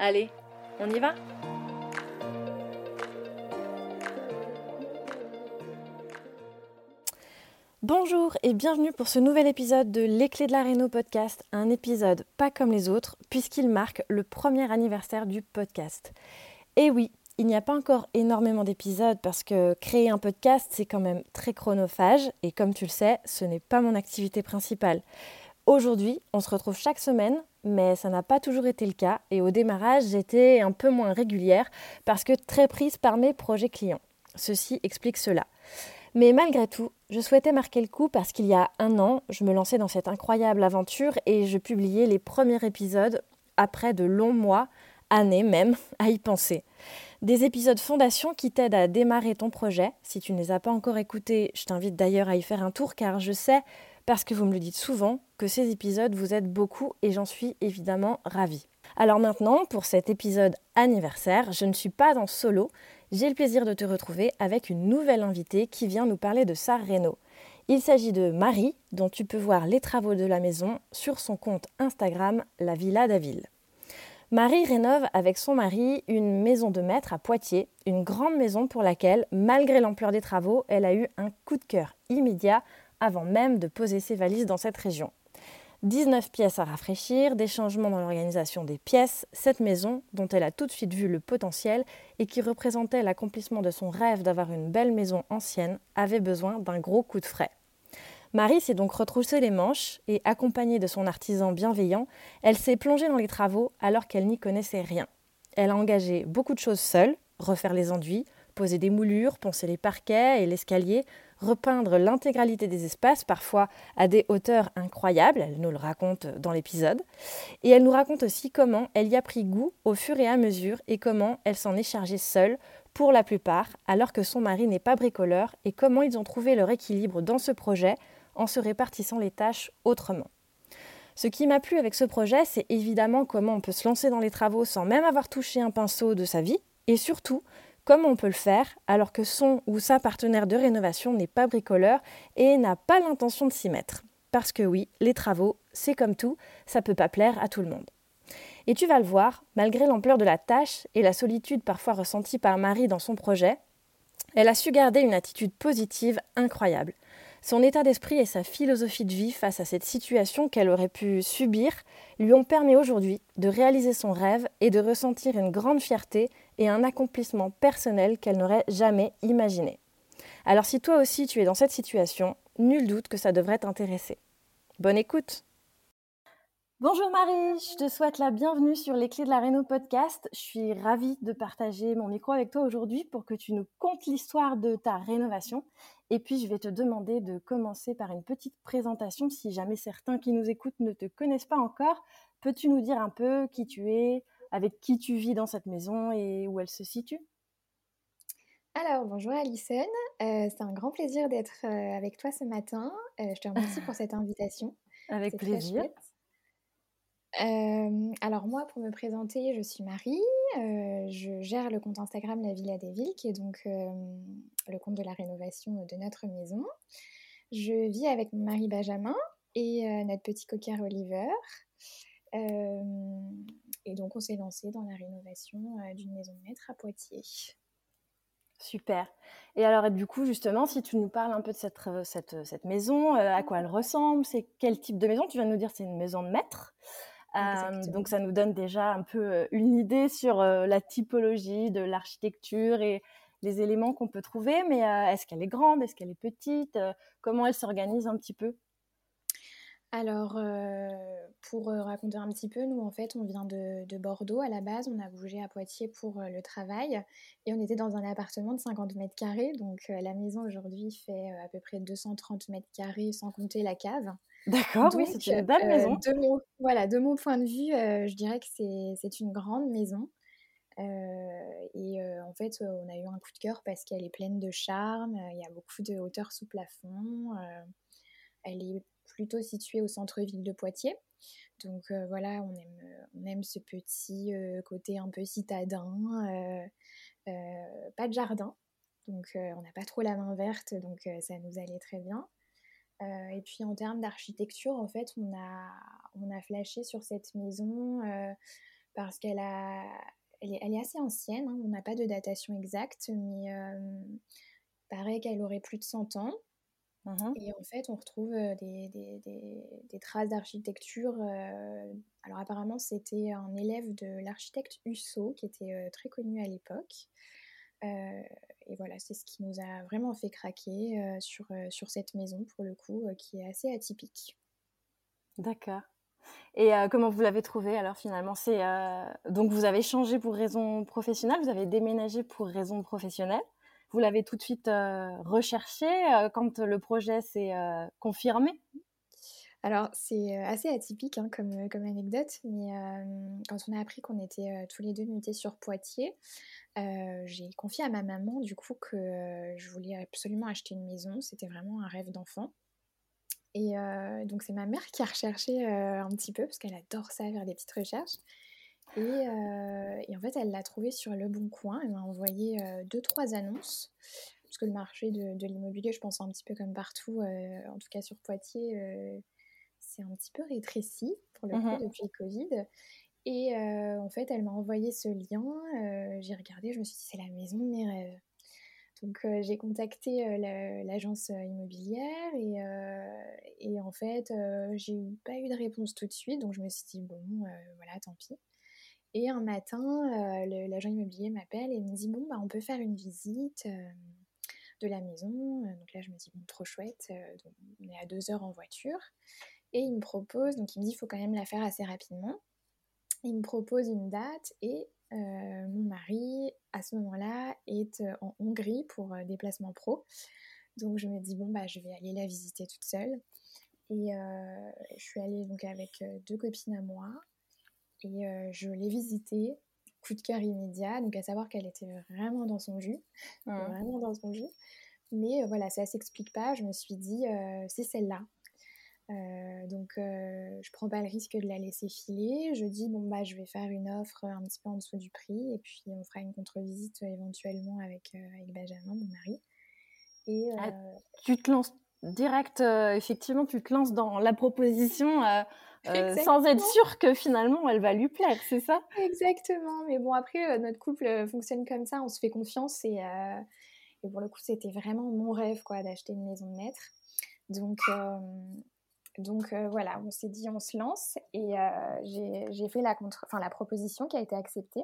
Allez, on y va Bonjour et bienvenue pour ce nouvel épisode de Les Clés de la Réno podcast, un épisode pas comme les autres puisqu'il marque le premier anniversaire du podcast. Et oui, il n'y a pas encore énormément d'épisodes parce que créer un podcast c'est quand même très chronophage et comme tu le sais, ce n'est pas mon activité principale. Aujourd'hui, on se retrouve chaque semaine mais ça n'a pas toujours été le cas et au démarrage j'étais un peu moins régulière parce que très prise par mes projets clients. Ceci explique cela. Mais malgré tout, je souhaitais marquer le coup parce qu'il y a un an, je me lançais dans cette incroyable aventure et je publiais les premiers épisodes après de longs mois, années même, à y penser. Des épisodes fondation qui t'aident à démarrer ton projet. Si tu ne les as pas encore écoutés, je t'invite d'ailleurs à y faire un tour car je sais parce que vous me le dites souvent, que ces épisodes vous aident beaucoup et j'en suis évidemment ravie. Alors maintenant, pour cet épisode anniversaire, je ne suis pas en solo, j'ai le plaisir de te retrouver avec une nouvelle invitée qui vient nous parler de sa réno. Il s'agit de Marie, dont tu peux voir les travaux de la maison sur son compte Instagram La Villa d'Aville. Marie rénove avec son mari une maison de maître à Poitiers, une grande maison pour laquelle, malgré l'ampleur des travaux, elle a eu un coup de cœur immédiat avant même de poser ses valises dans cette région. 19 pièces à rafraîchir, des changements dans l'organisation des pièces, cette maison, dont elle a tout de suite vu le potentiel et qui représentait l'accomplissement de son rêve d'avoir une belle maison ancienne, avait besoin d'un gros coup de frais. Marie s'est donc retroussée les manches et, accompagnée de son artisan bienveillant, elle s'est plongée dans les travaux alors qu'elle n'y connaissait rien. Elle a engagé beaucoup de choses seule, refaire les enduits, poser des moulures, poncer les parquets et l'escalier, repeindre l'intégralité des espaces, parfois à des hauteurs incroyables, elle nous le raconte dans l'épisode, et elle nous raconte aussi comment elle y a pris goût au fur et à mesure et comment elle s'en est chargée seule pour la plupart, alors que son mari n'est pas bricoleur, et comment ils ont trouvé leur équilibre dans ce projet en se répartissant les tâches autrement. Ce qui m'a plu avec ce projet, c'est évidemment comment on peut se lancer dans les travaux sans même avoir touché un pinceau de sa vie, et surtout Comment on peut le faire alors que son ou sa partenaire de rénovation n'est pas bricoleur et n'a pas l'intention de s'y mettre Parce que oui, les travaux, c'est comme tout, ça peut pas plaire à tout le monde. Et tu vas le voir, malgré l'ampleur de la tâche et la solitude parfois ressentie par Marie dans son projet, elle a su garder une attitude positive incroyable. Son état d'esprit et sa philosophie de vie face à cette situation qu'elle aurait pu subir lui ont permis aujourd'hui de réaliser son rêve et de ressentir une grande fierté et un accomplissement personnel qu'elle n'aurait jamais imaginé. Alors si toi aussi tu es dans cette situation, nul doute que ça devrait t'intéresser. Bonne écoute Bonjour Marie, je te souhaite la bienvenue sur les clés de la Réno podcast. Je suis ravie de partager mon micro avec toi aujourd'hui pour que tu nous contes l'histoire de ta rénovation. Et puis je vais te demander de commencer par une petite présentation si jamais certains qui nous écoutent ne te connaissent pas encore. Peux-tu nous dire un peu qui tu es, avec qui tu vis dans cette maison et où elle se situe alors, bonjour Alison, euh, c'est un grand plaisir d'être euh, avec toi ce matin. Euh, je te remercie pour cette invitation. Avec plaisir alors moi, pour me présenter, je suis Marie. je gère le compte Instagram La Villa des Villes, qui est donc le compte de la rénovation de notre maison. Je vis avec mon mari Benjamin et notre petit coquin Oliver. Et donc on s'est lancé dans la rénovation d'une maison de maître à Poitiers. Super. Et alors, du coup, justement, si tu nous parles un peu de cette, cette, cette maison, à quoi elle ressemble, c'est quel type de maison? Tu viens de nous dire c'est une maison de maître. donc ça nous donne déjà un peu une idée sur la typologie de l'architecture et les éléments qu'on peut trouver. Mais est-ce qu'elle est grande? Est-ce qu'elle est petite? Comment elle s'organise un petit peu? Alors, euh, pour euh, raconter un petit peu, nous, en fait, on vient de, Bordeaux à la base. On a bougé à Poitiers pour euh, le travail et on était dans un appartement de 50 mètres carrés. Donc, la maison aujourd'hui fait à peu près 230 mètres carrés sans compter la cave. D'accord, oui, c'est une belle maison. De voilà, de mon point de vue, je dirais que c'est une grande maison. et en fait, on a eu un coup de cœur parce qu'elle est pleine de charme. Il y a beaucoup de hauteur sous plafond. elle est plutôt situé au centre-ville de Poitiers. Donc euh, voilà, on aime, on ce petit euh, côté un peu citadin, euh, pas de jardin, donc on n'a pas trop la main verte, donc ça nous allait très bien. et puis en termes d'architecture, en fait, on a, flashé sur cette maison parce qu'elle est, assez ancienne, hein. on n'a pas de datation exacte, mais paraît qu'elle aurait plus de 100 ans. Mmh et en fait, on retrouve des, des, des, traces d'architecture. alors apparemment, c'était un élève de l'architecte Husso, qui était très connu à l'époque. et voilà, c'est ce qui nous a vraiment fait craquer sur, sur cette maison, pour le coup, qui est assez atypique. D'accord. Et comment vous l'avez trouvé alors finalement? C'est donc vous avez changé pour raison professionnelle, vous avez déménagé pour raison professionnelle? Vous l'avez tout de suite euh, recherché euh, quand le projet s'est euh, confirmé? Alors, c'est assez atypique hein, comme, comme, anecdote, mais quand on a appris qu'on était tous les deux mutés sur Poitiers, j'ai confié à ma maman du coup que je voulais absolument acheter une maison. C'était vraiment un rêve d'enfant. Et donc, c'est ma mère qui a recherché un petit peu, parce qu'elle adore ça, faire des petites recherches. Euh, et, en fait, elle l'a trouvé sur Le Bon Coin. Elle m'a envoyé euh, deux, trois annonces. Parce que le marché de, l'immobilier, je pense un petit peu comme partout, euh, en tout cas sur Poitiers, c'est un petit peu rétréci pour le coup mmh depuis le Covid. Et en fait, elle m'a envoyé ce lien. j'ai regardé, je me suis dit, c'est la maison de mes rêves. Donc j'ai contacté l'agence immobilière et, et, en fait j'ai pas eu de réponse tout de suite donc je me suis dit bon voilà tant pis. Et un matin, euh, l'agent immobilier m'appelle et me dit Bon, bah, on peut faire une visite euh, de la maison. Donc là, je me dis Bon, trop chouette. Euh, on est à deux heures en voiture. Et il me propose, donc il me dit Il faut quand même la faire assez rapidement. Il me propose une date et mon mari, à ce moment-là, est en Hongrie pour déplacement pro. Donc je me dis Bon, bah, je vais aller la visiter toute seule. Et je suis allée donc avec deux copines à moi et euh, je l'ai visitée, coup de cœur immédiat, donc à savoir qu'elle était vraiment dans son jus, vraiment dans son jus. Mais euh, voilà, ça s'explique pas, je me suis dit, euh, c'est celle-là. donc je prends pas le risque de la laisser filer. Je dis bon bah je vais faire une offre un petit peu en dessous du prix et puis on fera une contre-visite éventuellement avec, avec Benjamin, mon mari. Et ah, tu te lances direct, effectivement, tu te lances dans la proposition euh, sans être sûr que finalement elle va lui plaire, c'est ça? Exactement. Mais bon, après, euh, notre couple euh, fonctionne comme ça, on se fait confiance et, et pour le coup, c'était vraiment mon rêve quoi, d'acheter une maison de maître. Donc, donc voilà, on s'est dit on se lance et j'ai fait la, contre enfin, la proposition qui a été acceptée.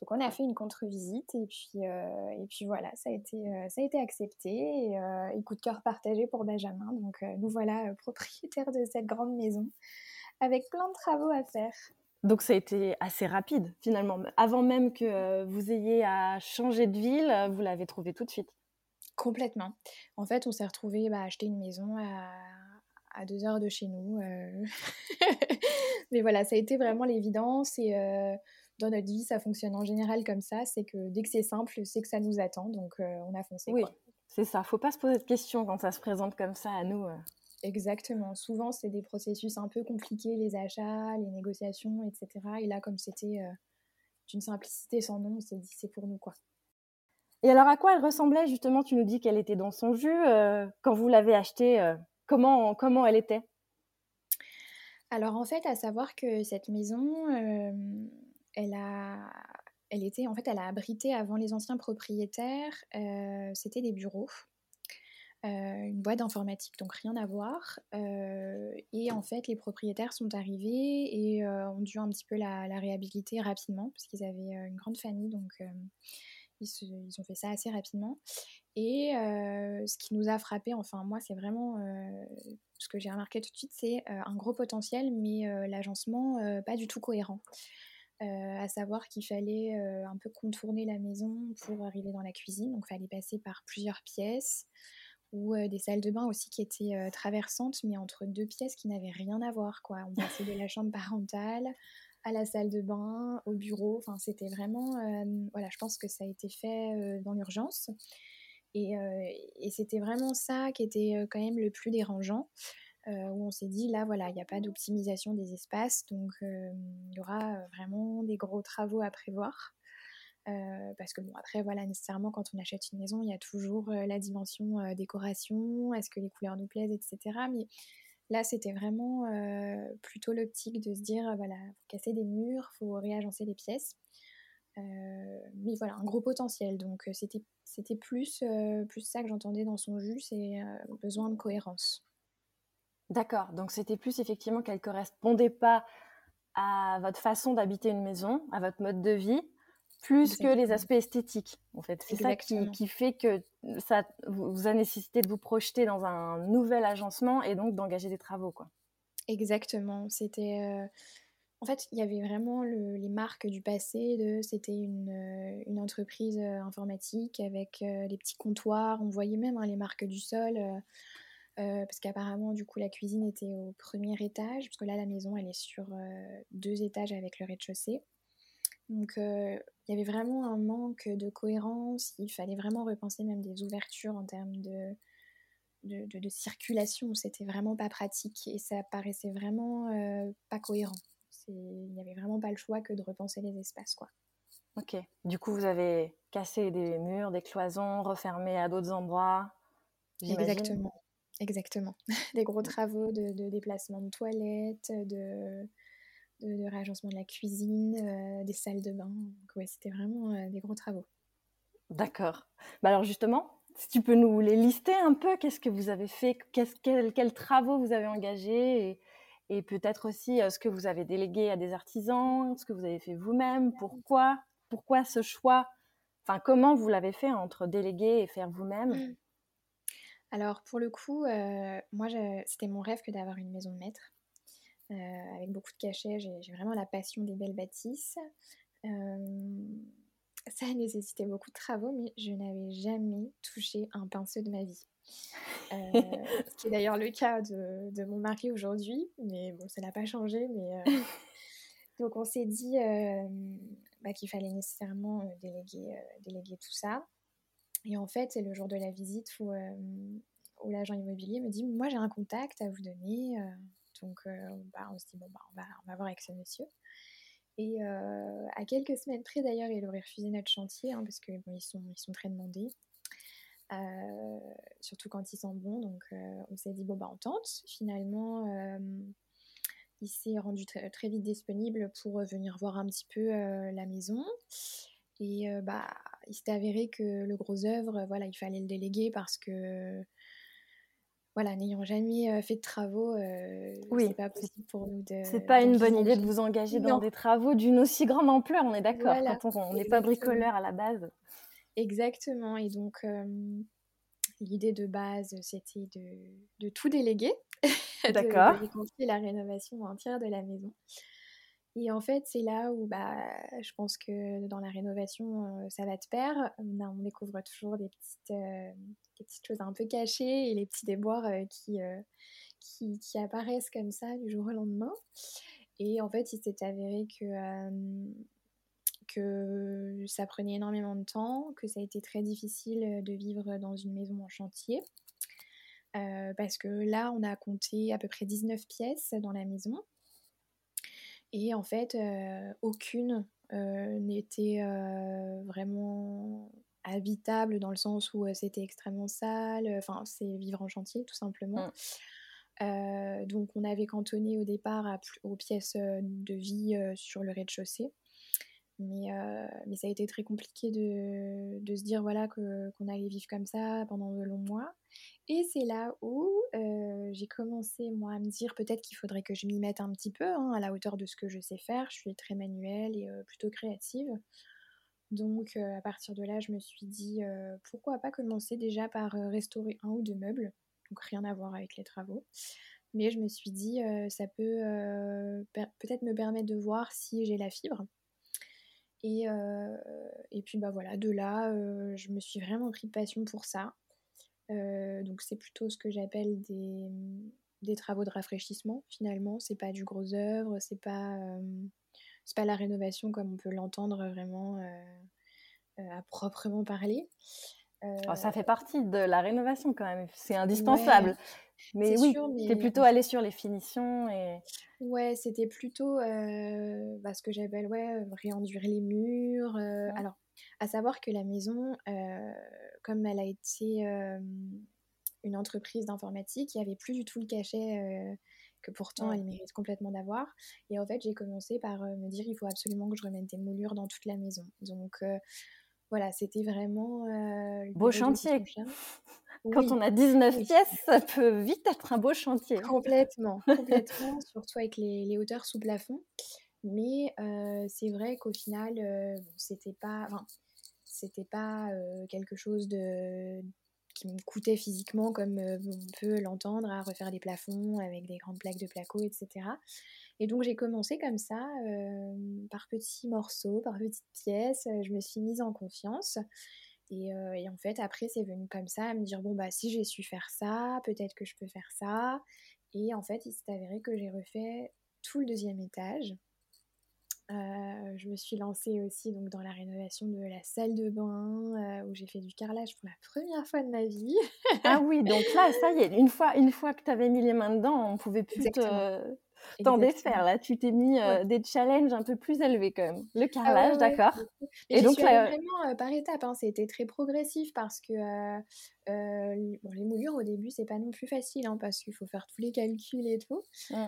Donc on a fait une contre-visite et puis, et puis voilà, ça a été, ça a été accepté et, et coup de cœur partagé pour Benjamin. Donc nous voilà propriétaires de cette grande maison avec plein de travaux à faire. Donc ça a été assez rapide finalement. Avant même que euh, vous ayez à changer de ville, euh, vous l'avez trouvé tout de suite. Complètement. En fait, on s'est retrouvé bah, à acheter une maison à, deux heures de chez nous. Euh. Mais voilà, ça a été vraiment l'évidence. Et dans notre vie, ça fonctionne en général comme ça. C'est que dès que c'est simple, c'est que ça nous attend. Donc on a foncé. Oui, c'est ça. Faut pas se poser de questions quand ça se présente comme ça à nous. Exactement. Souvent, c'est des processus un peu compliqués, les achats, les négociations, etc. Et là, comme c'était euh, d'une simplicité sans nom, on s'est dit c'est pour nous, quoi. Et alors, à quoi elle ressemblait justement? Tu nous dis qu'elle était dans son jus. Euh, quand vous l'avez achetée, euh, comment, elle était? Alors, en fait, à savoir que cette maison, elle a... Était, en fait, elle a abrité avant les anciens propriétaires, c'était des bureaux. une boîte d'informatique, donc rien à voir. et en fait, les propriétaires sont arrivés et ont dû un petit peu la, réhabiliter rapidement, parce qu'ils avaient une grande famille, donc ils, ont fait ça assez rapidement. Et ce qui nous a frappé, enfin moi, c'est vraiment ce que j'ai remarqué tout de suite, c'est un gros potentiel, mais l'agencement pas du tout cohérent. à savoir qu'il fallait un peu contourner la maison pour arriver dans la cuisine, donc il fallait passer par plusieurs pièces ou des salles de bain aussi qui étaient traversantes, mais entre deux pièces qui n'avaient rien à voir. Quoi. On passait de la chambre parentale à la salle de bain, au bureau. Enfin, c'était vraiment, voilà, je pense que ça a été fait dans l'urgence. Et, et c'était vraiment ça qui était quand même le plus dérangeant. où on s'est dit là voilà il n'y a pas d'optimisation des espaces donc il y aura vraiment des gros travaux à prévoir euh, parce que bon, après, voilà, nécessairement, quand on achète une maison, il y a toujours euh, la dimension euh, décoration, est-ce que les couleurs nous plaisent, etc. Mais là, c'était vraiment plutôt l'optique de se dire, voilà, faut casser des murs, faut réagencer les pièces. Mais voilà, un gros potentiel. Donc, c'était, c'était plus, plus ça que j'entendais dans son jus, c'est besoin de cohérence. D'accord, donc c'était plus effectivement qu'elle ne correspondait pas à votre façon d'habiter une maison, à votre mode de vie, plus que les aspects esthétiques. En fait, c'est ça qui, fait que ça vous a nécessité de vous projeter dans un nouvel agencement et donc d'engager des travaux, quoi. Exactement. C'était euh, en fait, il y avait vraiment les marques du passé. C'était une, euh, entreprise euh, informatique avec les petits comptoirs. On voyait même hein, les marques du sol. parce qu'apparemment, du coup, la cuisine était au premier étage, parce que là, la maison, elle est sur deux étages avec le rez-de-chaussée. Donc il y avait vraiment un manque de cohérence, il fallait vraiment repenser même des ouvertures en termes de, de, circulation, c'était vraiment pas pratique et ça paraissait vraiment pas cohérent. Il n'y avait vraiment pas le choix que de repenser les espaces. quoi. Ok, du coup vous avez cassé des murs, des cloisons, refermé à d'autres endroits Exactement, exactement. des gros travaux de, de déplacement de toilettes, de de, réagencement de la cuisine, euh, des salles de bain. Ouais, c'était vraiment euh, des gros travaux. D'accord. Bah alors justement, si tu peux nous les lister un peu, qu'est-ce que vous avez fait, quels, travaux vous avez engagés et, peut-être aussi euh, ce que vous avez délégué à des artisans, ce que vous avez fait vous-même, pourquoi, pourquoi ce choix, enfin comment vous l'avez fait entre déléguer et faire vous-même? Mmh. Alors pour le coup, moi c'était mon rêve que d'avoir une maison de maître. Euh, avec beaucoup de cachets. J'ai vraiment la passion des belles bâtisses. Euh, ça a nécessité beaucoup de travaux, mais je n'avais jamais touché un pinceau de ma vie. Euh, ce qui est d'ailleurs le cas de, mon mari aujourd'hui, mais bon, ça n'a pas changé. Mais, donc on s'est dit bah, qu'il fallait nécessairement déléguer, déléguer tout ça. Et en fait, c'est le jour de la visite où, où l'agent immobilier me dit Moi, j'ai un contact à vous donner. Donc, euh, bah, on se dit, bon, bah, on, va, on va voir avec ce monsieur. Et euh, à quelques semaines près, d'ailleurs, il aurait refusé notre chantier, hein, parce qu'ils bon, ils sont, ils sont très demandés. Euh, surtout quand ils sont bons. Donc, on s'est dit, bon, bah, on tente. Finalement, il s'est rendu très, très vite disponible pour venir voir un petit peu la maison. Et bah, il s'est avéré que le gros œuvre, voilà, il fallait le déléguer parce que voilà, n'ayant jamais fait de travaux, oui. c'est pas possible pour nous de. C'est pas une bonne idée de vous engager dans des travaux d'une aussi grande ampleur, on est d'accord, quand on n'est pas bricoleur à la base. Exactement, et donc l'idée de base, c'était de, tout déléguer, d'accord. de, de la rénovation entière de la maison. Et en fait, c'est là où bah, je pense que dans la rénovation, ça va te pair. On, découvre toujours des petites, des petites choses un peu cachées et les petits déboires qui, qui, qui, apparaissent comme ça du jour au lendemain. Et en fait, il s'est avéré que, que ça prenait énormément de temps, que ça a été très difficile de vivre dans une maison en chantier. parce que là, on a compté à peu près 19 pièces dans la maison. Et en fait, aucune n'était vraiment habitable dans le sens où c'était extrêmement sale. Enfin, c'est vivre en chantier, tout simplement. Mmh. donc, on avait cantonné au départ aux pièces de vie sur le rez-de-chaussée. Mais, mais, ça a été très compliqué de, de se dire voilà, qu'on allait vivre comme ça pendant de longs mois. Et c'est là où j'ai commencé, moi, à me dire peut-être qu'il faudrait que je m'y mette un petit peu hein, à la hauteur de ce que je sais faire. Je suis très manuelle et plutôt créative. Donc, à partir de là, je me suis dit pourquoi pas commencer déjà par restaurer un ou deux meubles. Donc, rien à voir avec les travaux. Mais je me suis dit, ça peut peut-être me permettre de voir si j'ai la fibre. Et, et puis, bah voilà, de là, je me suis vraiment pris de passion pour ça. Donc, c'est plutôt ce que j'appelle des, des, travaux de rafraîchissement, finalement. C'est pas du gros œuvre, c'est pas, c'est pas la rénovation comme on peut l'entendre vraiment à proprement parler. Ça fait partie de la rénovation quand même, c'est indispensable. Mais oui, tu plutôt allé sur les finitions et... Ouais, c'était plutôt euh, bah, ce que j'appelle ouais, réenduire les murs. Alors, à savoir que la maison, comme elle a été une entreprise d'informatique, il n'y avait plus du tout le cachet que pourtant elle mérite complètement d'avoir. Et en fait, j'ai commencé par me dire il faut absolument que je remette des moulures dans toute la maison. Donc voilà, c'était vraiment. Beau chantier. Quand on a 19 pièces, ça peut vite être un beau chantier. Complètement, complètement, surtout avec les, hauteurs sous plafond. Mais c'est vrai qu'au final, c'était pas, c'était pas quelque chose de qui me coûtait physiquement comme on peut l'entendre à refaire des plafonds avec des grandes plaques de placo, etc. Et donc j'ai commencé comme ça, par petits morceaux, par petites pièces. Je me suis mise en confiance. Et, en fait, après, c'est venu comme ça, à me dire, bon, bah, si j'ai su faire ça, peut-être que je peux faire ça. Et en fait, il s'est avéré que j'ai refait tout le deuxième étage. Je me suis lancée aussi donc, dans la rénovation de la salle de bain, où j'ai fait du carrelage pour la première fois de ma vie. ah oui, donc là, ça y est, une fois, une fois que tu avais mis les mains dedans, on pouvait plus te t'en défaire là. Tu t'es mis des challenges un peu plus élevés quand même. Le ah carrelage, d'accord. Et, donc vraiment par étapes. Hein. C'était très progressif parce que bon, les moulures au début c'est pas non plus facile hein, parce qu'il faut faire tous les calculs et tout. Mmh.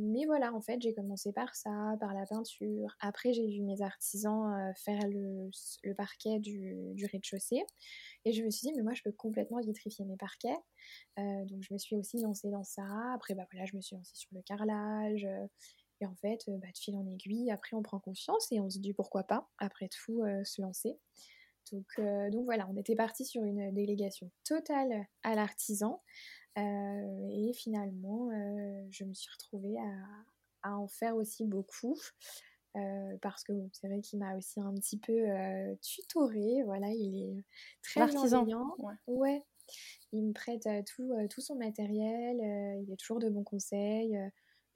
mais voilà, en fait j'ai commencé par ça, par la peinture. Après j'ai vu mes artisans faire le, le parquet du, du rez-de-chaussée. Et je me suis dit, mais moi, je peux complètement vitrifier mes parquets. Euh, donc, je me suis aussi lancée dans ça. Après, bah, voilà, je me suis lancée sur le carrelage. Euh, et en fait, euh, bah, de fil en aiguille, après, on prend confiance et on se dit pourquoi pas, après tout, se lancer. Donc, donc voilà, on était parti sur une délégation totale à l'artisan. et finalement, je me suis retrouvée à, en faire aussi beaucoup. Euh, parce que c'est vrai qu'il m'a aussi un petit peu euh, tutoré. Voilà, il est très bienveillant. Ouais. Il me prête euh, tout, tout, son matériel. il est toujours de bons conseils.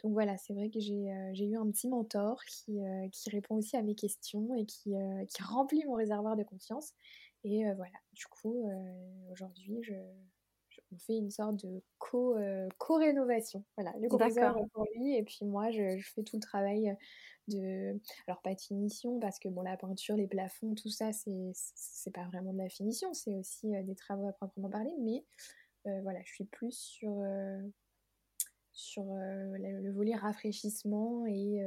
donc voilà, c'est vrai que j'ai eu un petit mentor qui, qui, répond aussi à mes questions et qui, qui remplit mon réservoir de confiance. Et voilà, du coup, aujourd'hui, je, on fait une sorte de co-rénovation. voilà, le gros pour lui et puis moi, je, je, fais tout le travail de alors pas de finition parce que bon la peinture les plafonds tout ça c'est c'est pas vraiment de la finition c'est aussi euh, des travaux à proprement parler mais euh, voilà je suis plus sur euh, sur le, volet rafraîchissement et,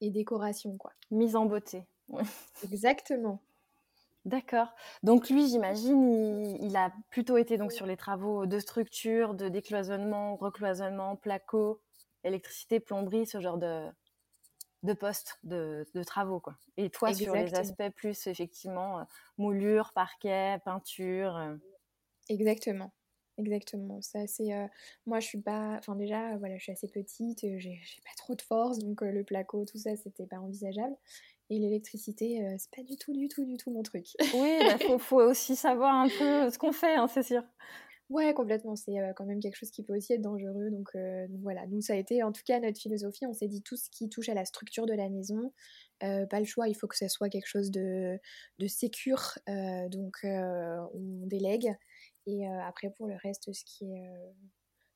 et décoration quoi. Mise en beauté exactement D'accord. Donc lui, j'imagine, il, a plutôt été donc sur les travaux de structure, de décloisonnement, recloisonnement, placo, électricité, plomberie, ce genre de, de postes, de, travaux. Quoi. Et toi, sur les aspects plus, effectivement, euh, moulure, parquet, peinture. Euh. Exactement. Exactement. Ça, c'est, euh, moi, je suis pas. Enfin, déjà, voilà, je suis assez petite, j'ai, pas trop de force, donc le placo, tout ça, c'était pas envisageable. Et l'électricité, c'est pas du tout, du tout, du tout mon truc. oui, il bah, faut, aussi savoir un peu ce qu'on fait, hein, c'est sûr. Ouais, complètement. C'est quand même quelque chose qui peut aussi être dangereux. Donc, voilà, nous, ça a été en tout cas notre philosophie. On s'est dit tout ce qui touche à la structure de la maison, pas le choix, il faut que ce soit quelque chose de, de sécure. donc, on délègue. Et après, pour le reste, ce qui est,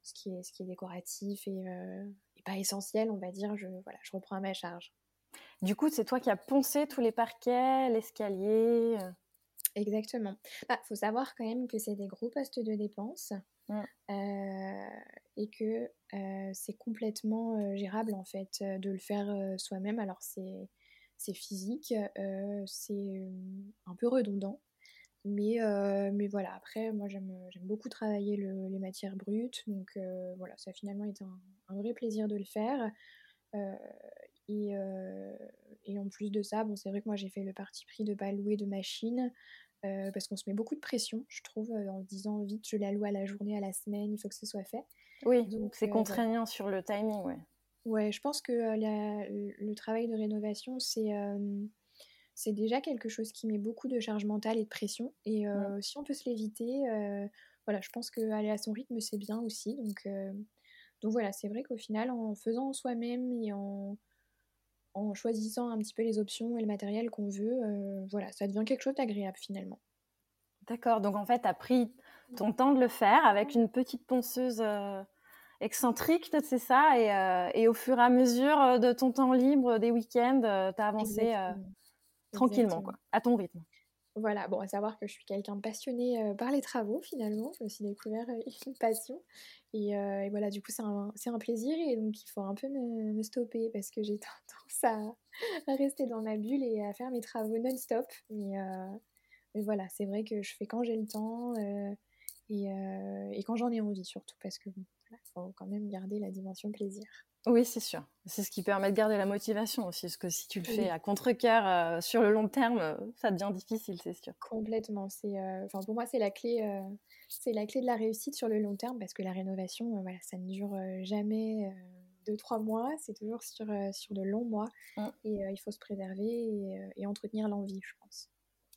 ce qui est, ce qui est décoratif et, et, pas essentiel, on va dire, je, voilà, je reprends à ma charge. Du coup, c'est toi qui as poncé tous les parquets, l'escalier Exactement. Il bah, faut savoir quand même que c'est des gros postes de dépenses mmh. euh, et que euh, c'est complètement euh, gérable en fait de le faire soi-même. Alors c'est, c'est physique, c'est un peu redondant, Mais, mais voilà, après, moi j'aime beaucoup travailler les matières brutes, donc voilà, ça a finalement été un, vrai plaisir de le faire. Et, et, en plus de ça, bon, c'est vrai que moi j'ai fait le parti pris de ne pas louer de machine, parce qu'on se met beaucoup de pression, je trouve, en disant vite je la loue à la journée, à la semaine, il faut que ce soit fait. Oui, donc c'est contraignant sur le timing, ouais. Ouais, je pense que le travail de rénovation, c'est c'est déjà quelque chose qui met beaucoup de charge mentale et de pression. Et euh, si on peut se l'éviter, euh, voilà, je pense qu'aller à son rythme, c'est bien aussi. Donc, euh, donc voilà, c'est vrai qu'au final, en faisant soi-même et en, en choisissant un petit peu les options et le matériel qu'on veut, voilà, ça devient quelque chose d'agréable finalement. D'accord, donc en fait, tu as pris ton temps de le faire avec une petite ponceuse excentrique, c'est ça, et, et, au fur et à mesure de ton temps libre, des week-ends, tu as avancé tranquillement, quoi, à ton rythme. Voilà, bon, à savoir que je suis quelqu'un de passionné euh, par les travaux finalement, je me suis découvert euh, une passion. Euh, et, voilà, du coup, c'est un, plaisir et donc il faut un peu me, stopper parce que j'ai tendance à, rester dans ma bulle et à faire mes travaux non-stop. Mais, voilà, c'est vrai que je fais quand j'ai le temps et, quand j'en ai envie surtout parce que il faut quand même garder la dimension plaisir. Oui, c'est sûr. C'est ce qui permet de garder la motivation aussi, parce que si tu le fais à contre-cœur euh, sur le long terme, euh, ça devient difficile, c'est sûr. Complètement. C'est, euh, pour moi, c'est la clé, c'est la clé de la réussite sur le long terme, parce que la rénovation, voilà, ça ne dure jamais deux trois mois, c'est toujours sur sur de longs mois, mmh. et il faut se préserver et, entretenir l'envie, je pense.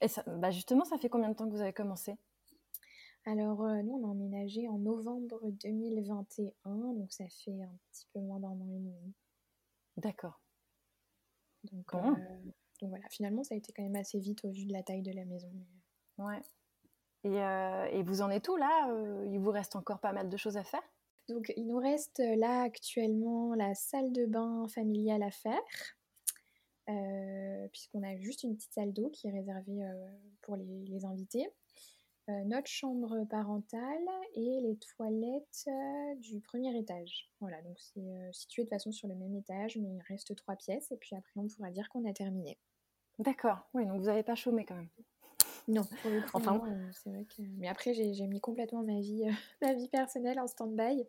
Et ça, bah justement, ça fait combien de temps que vous avez commencé? Alors, euh, nous, on a emménagé en novembre 2021, donc ça fait un petit peu moins d'un an et demi. D'accord. Donc, euh, donc, voilà, finalement, ça a été quand même assez vite au vu de la taille de la maison. Ouais. Et, euh, et, vous en êtes où là Il vous reste encore pas mal de choses à faire? Donc, il nous reste là actuellement la salle de bain familiale à faire. puisqu'on a juste une petite salle d'eau qui est réservée pour les, les invités. Euh, notre chambre parentale et les toilettes euh, du premier étage. Voilà, donc c'est euh, situé de façon sur le même étage, mais il reste trois pièces et puis après on pourra dire qu'on a terminé. D'accord, oui, donc vous n'avez pas chômé quand même. Non, pour le coup, enfin, c'est vrai que. Mais après, j'ai mis complètement ma vie, ma vie personnelle en stand-by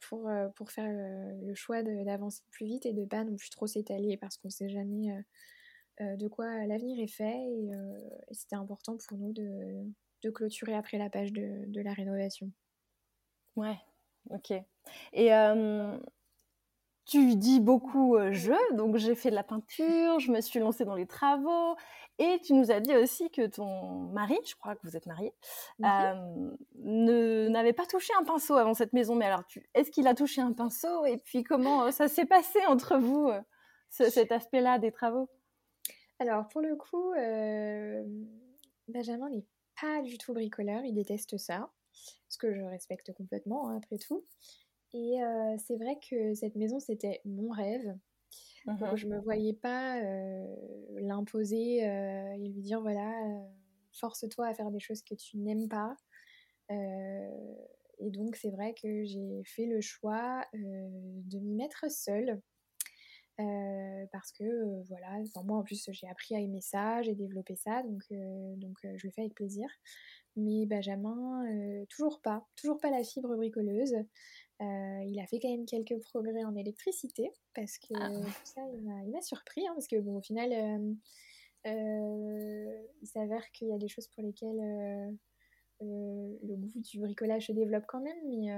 pour, pour faire le choix d'avancer plus vite et de pas non plus trop s'étaler parce qu'on ne sait jamais de quoi l'avenir est fait euh, et, c'était important pour nous de, de, clôturer après la page de, de la rénovation. Ouais, ok. Et euh, tu dis beaucoup je, donc j'ai fait de la peinture, je me suis lancée dans les travaux, et tu nous as dit aussi que ton mari, je crois que vous êtes marié, ne n'avait pas touché un pinceau avant cette maison. Mais alors, est-ce qu'il a touché un pinceau Et puis comment ça s'est passé entre vous, cet aspect-là des travaux? Alors, pour le coup, euh, Benjamin n'est pas du tout bricoleur, il déteste ça, ce que je respecte complètement, hein, après tout. Et euh, c'est vrai que cette maison, c'était mon rêve. Mmh je ne me voyais pas euh, l'imposer et lui dire voilà, force-toi à faire des choses que tu n'aimes pas. et donc, c'est vrai que j'ai fait le choix de m'y mettre seule euh, parce que euh, voilà, moi en plus j'ai appris à aimer ça, j'ai développé ça, donc, euh, donc je le fais avec plaisir. Mais Benjamin, toujours pas, toujours pas la fibre bricoleuse. il a fait quand même quelques progrès en électricité, parce que ah. ça il m'a surpris, hein, parce que bon au final il s'avère qu'il y a des choses pour lesquelles le goût du bricolage se développe quand même, mais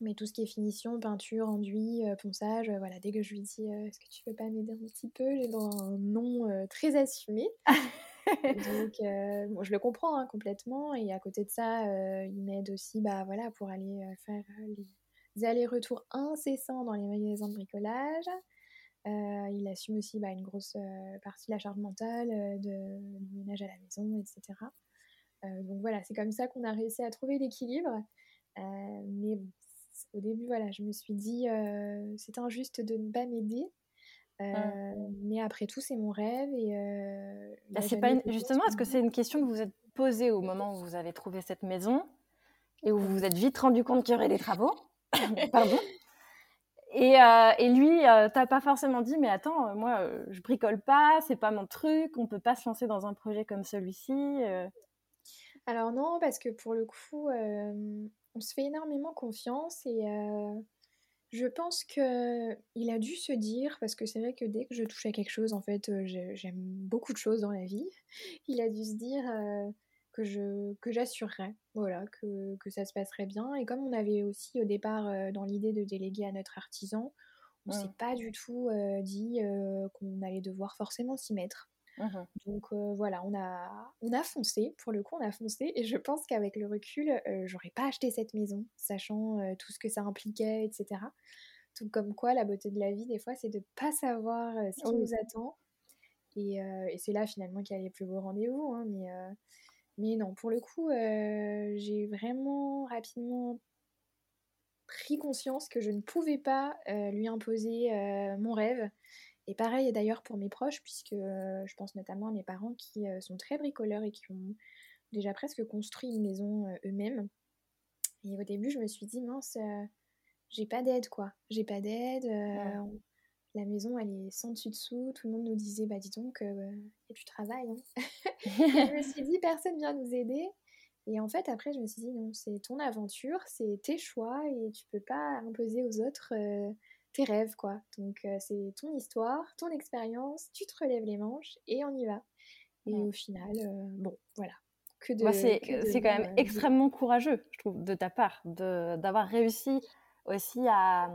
mais tout ce qui est finition, peinture, enduit, euh, ponçage, euh, voilà, dès que je lui dis euh, est-ce que tu peux pas m'aider un petit peu, j'ai un nom très assumé. Donc, je le comprends hein, complètement. Et à côté de ça, il m'aide aussi bah, voilà, pour aller faire les allers-retours incessants dans les magasins de bricolage. il assume aussi bah, une grosse partie de la charge mentale, de, du ménage à la maison, etc. donc voilà, c'est comme ça qu'on a réussi à trouver l'équilibre. mais bon, au début, voilà, je me suis dit, euh, c'est injuste de ne pas m'aider. Euh, mmh. Mais après tout, c'est mon rêve. Et, euh, bah, c'est pas Justement, est-ce que c'est une question que vous vous êtes posée au moment où vous avez trouvé cette maison et où vous vous êtes vite rendu compte qu'il y aurait des travaux? Pardon Et, euh, et lui, euh, t'as pas forcément dit, mais attends, moi, je bricole pas, c'est pas mon truc, on peut pas se lancer dans un projet comme celui-ci. Alors non, parce que pour le coup, on se fait énormément confiance et je pense que il a dû se dire, parce que c'est vrai que dès que je touche à quelque chose, en fait, j'aime beaucoup de choses dans la vie, il a dû se dire que je que j'assurerais, voilà, que, que, ça se passerait bien. Et comme on avait aussi au départ dans l'idée de déléguer à notre artisan, on s'est pas du tout dit qu'on allait devoir forcément s'y mettre. Mmh Donc voilà, on a, on a foncé, pour le coup on a foncé, et je pense qu'avec le recul, j'aurais pas acheté cette maison, sachant tout ce que ça impliquait, etc. Tout comme quoi, la beauté de la vie, des fois, c'est de pas savoir ce qui nous attend. Et, c'est là finalement qu'il y a les plus beaux rendez-vous. Hein, mais, mais non, pour le coup, j'ai vraiment rapidement pris conscience que je ne pouvais pas lui imposer mon rêve et pareil d'ailleurs pour mes proches, puisque euh, je pense notamment à mes parents qui euh, sont très bricoleurs et qui ont déjà presque construit une maison euh, eux-mêmes. Et au début, je me suis dit, mince, j'ai pas d'aide quoi. J'ai pas d'aide. La maison, elle est sans dessus-dessous. Tout le monde nous disait, bah dis donc, et tu travailles. Hein. je me suis dit, personne vient nous aider. Et en fait, après, je me suis dit, non, c'est ton aventure, c'est tes choix et tu peux pas imposer aux autres tes rêves, quoi. Donc, euh, c'est ton histoire, ton expérience, tu te relèves les manches et on y va. Et au final, euh, bon, voilà. Que de, c'est, c'est quand même extrêmement courageux, je trouve, de ta part, de, d'avoir réussi aussi à,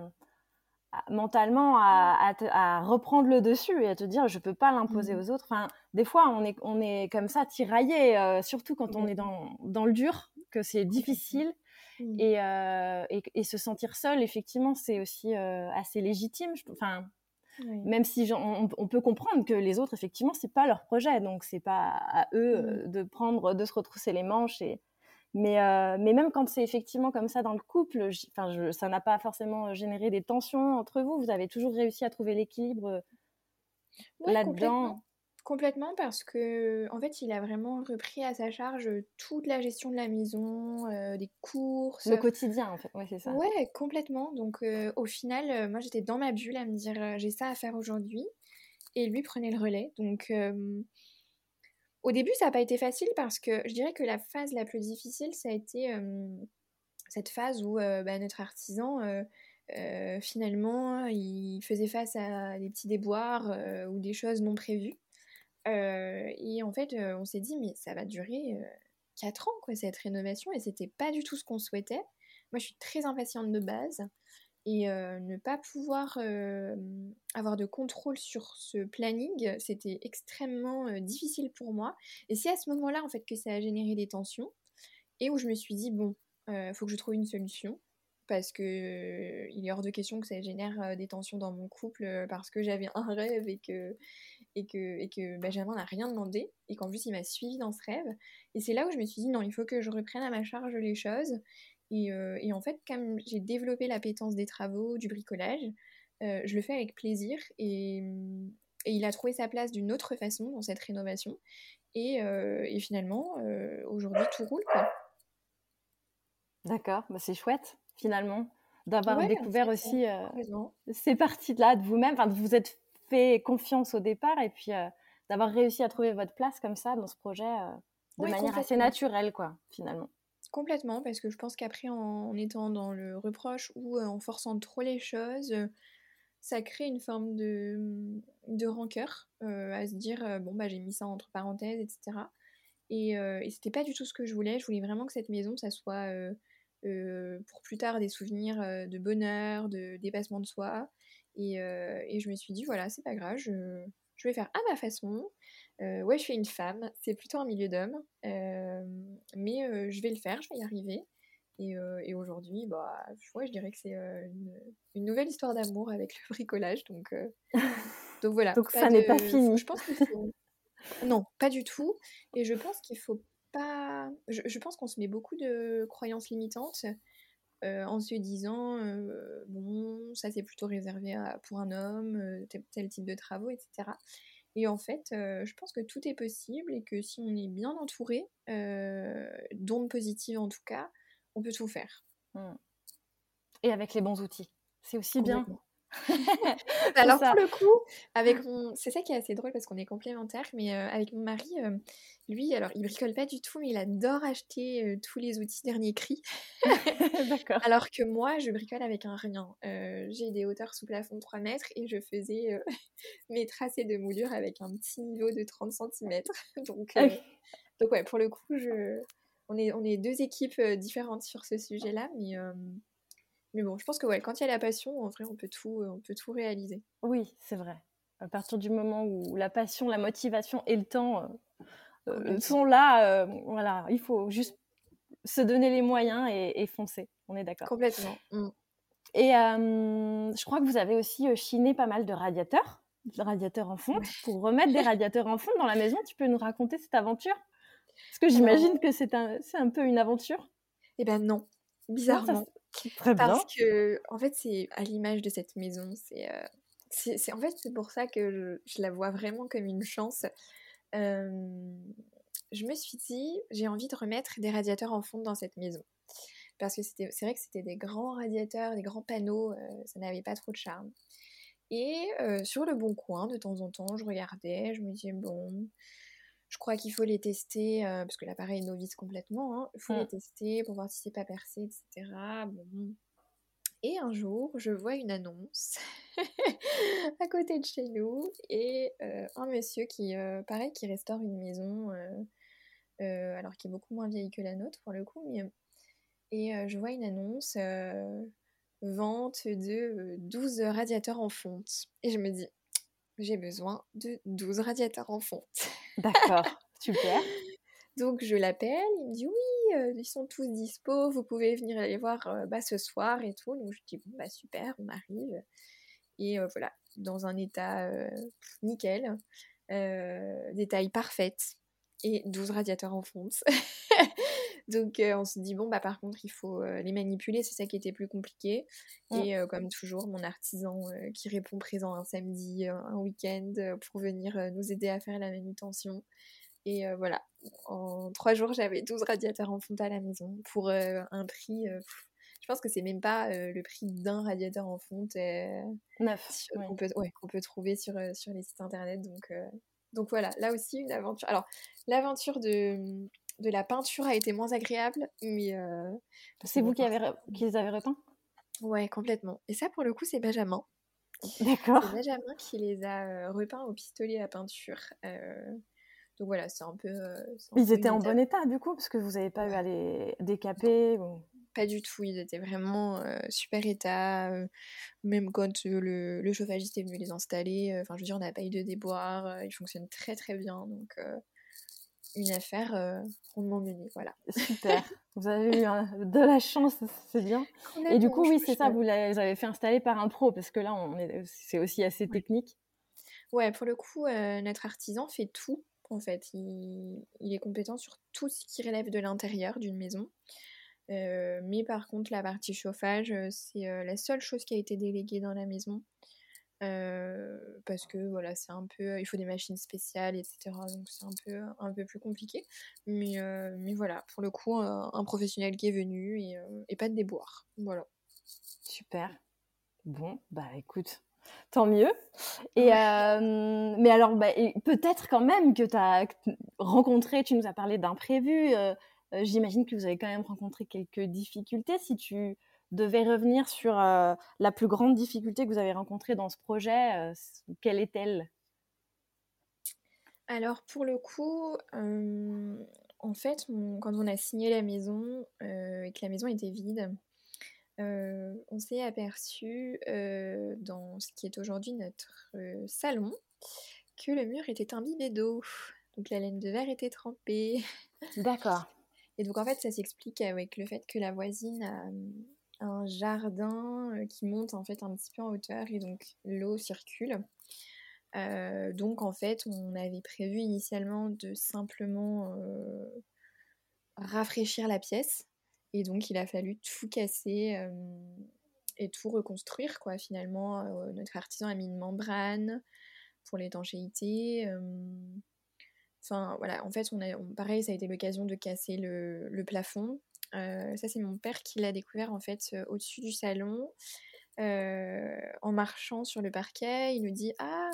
mentalement à, à, reprendre le dessus et à te dire je peux pas l'imposer mmh. aux autres. Enfin, des fois, on est, on est comme ça tiraillé, euh, surtout quand on est dans, dans, le dur, que c'est difficile Mmh. Euh, et, et, se sentir seul, effectivement, c'est aussi euh, assez légitime. Enfin, même si on, peut comprendre que les autres, effectivement, c'est pas leur projet, donc c'est pas à eux mmh. euh, de prendre, de se retrousser les manches. Et... Mais, mais même quand c'est effectivement comme ça dans le couple, enfin, ça n'a pas forcément généré des tensions entre vous. Vous avez toujours réussi à trouver l'équilibre là-dedans. Complètement parce que en fait il a vraiment repris à sa charge toute la gestion de la maison, euh, des courses. Le quotidien en fait, ouais c'est ça. Ouais complètement. Donc euh, au final euh, moi j'étais dans ma bulle à me dire j'ai ça à faire aujourd'hui et lui prenait le relais. Donc au début ça n'a pas été facile parce que je dirais que la phase la plus difficile ça a été cette phase où bah, notre artisan finalement il faisait face à des petits déboires ou des choses non prévues. Euh, et en fait, euh, on s'est dit, mais ça va durer 4 euh, ans, quoi, cette rénovation, et c'était pas du tout ce qu'on souhaitait. Moi, je suis très impatiente de base, et ne pas pouvoir avoir de contrôle sur ce planning, c'était extrêmement difficile pour moi. Et c'est à ce moment-là, en fait, que ça a généré des tensions, et où je me suis dit, bon, faut que je trouve une solution parce que il est hors de question que ça génère des tensions dans mon couple parce que j'avais un rêve et que et que, et que Benjamin n'a rien demandé et qu'en plus il m'a suivi dans ce rêve. Et c'est là où je me suis dit non, il faut que je reprenne à ma charge les choses. Et, et en fait, comme j'ai développé l'appétence des travaux, du bricolage, je le fais avec plaisir et, et, il a trouvé sa place d'une autre façon dans cette rénovation. Et, et finalement, aujourd'hui, tout roule. D'accord, bah c'est chouette finalement, d'avoir découvert aussi euh, ces parties-là de vous-même, enfin, vous êtes fait confiance au départ et puis euh, d'avoir réussi à trouver votre place comme ça dans ce projet euh, de manière assez naturelle, quoi, finalement. Complètement, parce que je pense qu'après, en, étant dans le reproche ou en forçant trop les choses, ça crée une forme de, de rancœur à se dire bon, bah j'ai mis ça entre parenthèses, etc. Et, et c'était pas du tout ce que je voulais. Je voulais vraiment que cette maison, ça soit euh, pour plus tard des souvenirs euh, de bonheur, de dépassement de soi. Et, euh, et je me suis dit, voilà, c'est pas grave, je, je, vais faire à ma façon. ouais, je suis une femme, c'est plutôt un milieu d'hommes, mais je vais le faire, je vais y arriver. Et, et aujourd'hui, bah, ouais, je dirais que c'est une, une, nouvelle histoire d'amour avec le bricolage. Donc, donc voilà. donc ça n'est pas fini. Je pense Non, pas du tout. Et je pense qu'il faut pas. Je, pense qu'on se met beaucoup de croyances limitantes euh, en se disant euh, bon, ça c'est plutôt réservé à, pour un homme, euh, tel, type de travaux, etc. Et en fait, je pense que tout est possible et que si on est bien entouré, d'ondes positives en tout cas, on peut tout faire. Mmh. Et avec les bons outils. C'est aussi bien. Alors pour le coup, avec mon, c'est ça qui est assez drôle parce qu'on est complémentaires, mais euh, avec mon mari, euh, lui, alors il bricole pas du tout, mais il adore acheter euh, tous les outils dernier cri. D'accord. Alors que moi, je bricole avec un rien. j'ai des hauteurs sous plafond de 3 mètres et je faisais mes tracés de moulure avec un petit niveau de 30 cm. donc, donc ouais, pour le coup, je, on est, on est deux équipes différentes sur ce sujet-là, mais mais bon, je pense que ouais, quand il y a la passion, en vrai, on peut tout, euh, on peut tout réaliser. Oui, c'est vrai. À partir du moment où la passion, la motivation et le temps euh, euh, sont là, voilà, il faut juste se donner les moyens et, foncer. On est d'accord. Complètement. Mmh. Et je crois que vous avez aussi chiné pas mal de radiateurs, de radiateurs en fonte. Pour remettre des radiateurs en fonte dans la maison, tu peux nous raconter cette aventure? Parce que j'imagine que c'est un, un peu une aventure. Eh ben non, bizarrement. Très bien. Parce que, en fait, c'est à l'image de cette maison. C'est, euh, c'est, en fait, c'est pour ça que je, la vois vraiment comme une chance. je me suis dit, j'ai envie de remettre des radiateurs en fonte dans cette maison. Parce que c'était, c'est vrai que c'était des grands radiateurs, des grands panneaux, euh, ça n'avait pas trop de charme. Et euh, sur le bon coin, de temps en temps, je regardais, je me disais, bon, je crois qu'il faut les tester, euh, parce que l'appareil est novice complètement. Hein. Il faut les mmh. tester pour voir si c'est pas percé, etc. Bon. Et un jour, je vois une annonce à côté de chez nous et euh, un monsieur qui, euh, pareil, qui restaure une maison, alors qui est beaucoup moins vieille que la nôtre pour le coup. Mais, et je vois une annonce vente de 12 radiateurs en fonte. Et je me dis, j'ai besoin de 12 radiateurs en fonte. D'accord, super. Donc je l'appelle, il me dit oui, euh, ils sont tous dispo, vous pouvez venir les voir euh, bah, ce soir et tout. Donc je dis bon bah super, on arrive. Et euh, voilà, dans un état nickel, des tailles parfaites et 12 radiateurs en fonte. Donc euh, on se dit bon bah par contre il faut euh, les manipuler, c'est ça qui était plus compliqué. Mm. Et euh, comme toujours mon artisan qui répond présent un samedi, un week-end pour venir nous aider à faire la manutention. Et voilà, en trois jours j'avais 12 radiateurs en fonte à la maison pour un prix. je pense que c'est même pas le prix d'un radiateur en fonte neuf qu'on peut, ouais, peut, trouver sur, sur les sites internet. Donc, donc voilà, là aussi une aventure. Alors l'aventure de de la peinture a été moins agréable, mais... Euh, c'est vous qui, avez, qui les avez repeints? Ouais, complètement. Et ça, pour le coup, c'est Benjamin. D'accord. C'est Benjamin qui les a euh, repeints au pistolet à peinture. Euh, donc voilà, c'est un peu... ils étaient en bon état, du coup, parce que vous n'avez pas eu à les décaper Pas du tout, ils étaient vraiment super état. même quand le, le, chauffagiste est venu les installer, enfin, je veux dire, on n'a pas eu de déboire. ils fonctionnent très très bien, donc une affaire euh, rondement menée. Voilà. Super. vous avez eu de la chance, c'est bien. Et du coup, oui, c'est ça, vous, avez fait installer par un pro, parce que là, on est, c'est aussi assez technique. Ouais, pour le coup, euh, notre artisan fait tout, en fait. Il, il, est compétent sur tout ce qui relève de l'intérieur d'une maison. Euh, mais par contre, la partie chauffage, c'est la seule chose qui a été déléguée dans la maison. Euh, parce que voilà, c'est un peu, il faut des machines spéciales, etc. Donc c'est un peu, un peu plus compliqué. Mais, euh, mais voilà, pour le coup, un, professionnel qui est venu et, euh, et, pas de déboire. Voilà. Super. Bon, bah écoute, tant mieux. Et mais alors, bah, peut-être quand même que tu as rencontré, tu nous as parlé d'imprévu. J'imagine que vous avez quand même rencontré quelques difficultés. Si tu devait revenir sur euh, la plus grande difficulté que vous avez rencontrée dans ce projet, euh, quelle est-elle? Alors pour le coup, en fait, quand on a signé la maison euh, et que la maison était vide, on s'est aperçu dans ce qui est aujourd'hui notre salon que le mur était imbibé d'eau. Donc la laine de verre était trempée. D'accord. Et donc en fait, ça s'explique avec le fait que la voisine a, un jardin euh, qui monte en fait un petit peu en hauteur et donc l'eau circule. Euh, donc en fait, on avait prévu initialement de simplement euh, rafraîchir la pièce et donc il a fallu tout casser et tout reconstruire quoi. Finalement, notre artisan a mis une membrane pour l'étanchéité. Enfin voilà, en fait, on a, pareil, ça a été l'occasion de casser le, plafond ça, c'est mon père qui l'a découvert en fait euh, au-dessus du salon. en marchant sur le parquet, il nous dit Ah,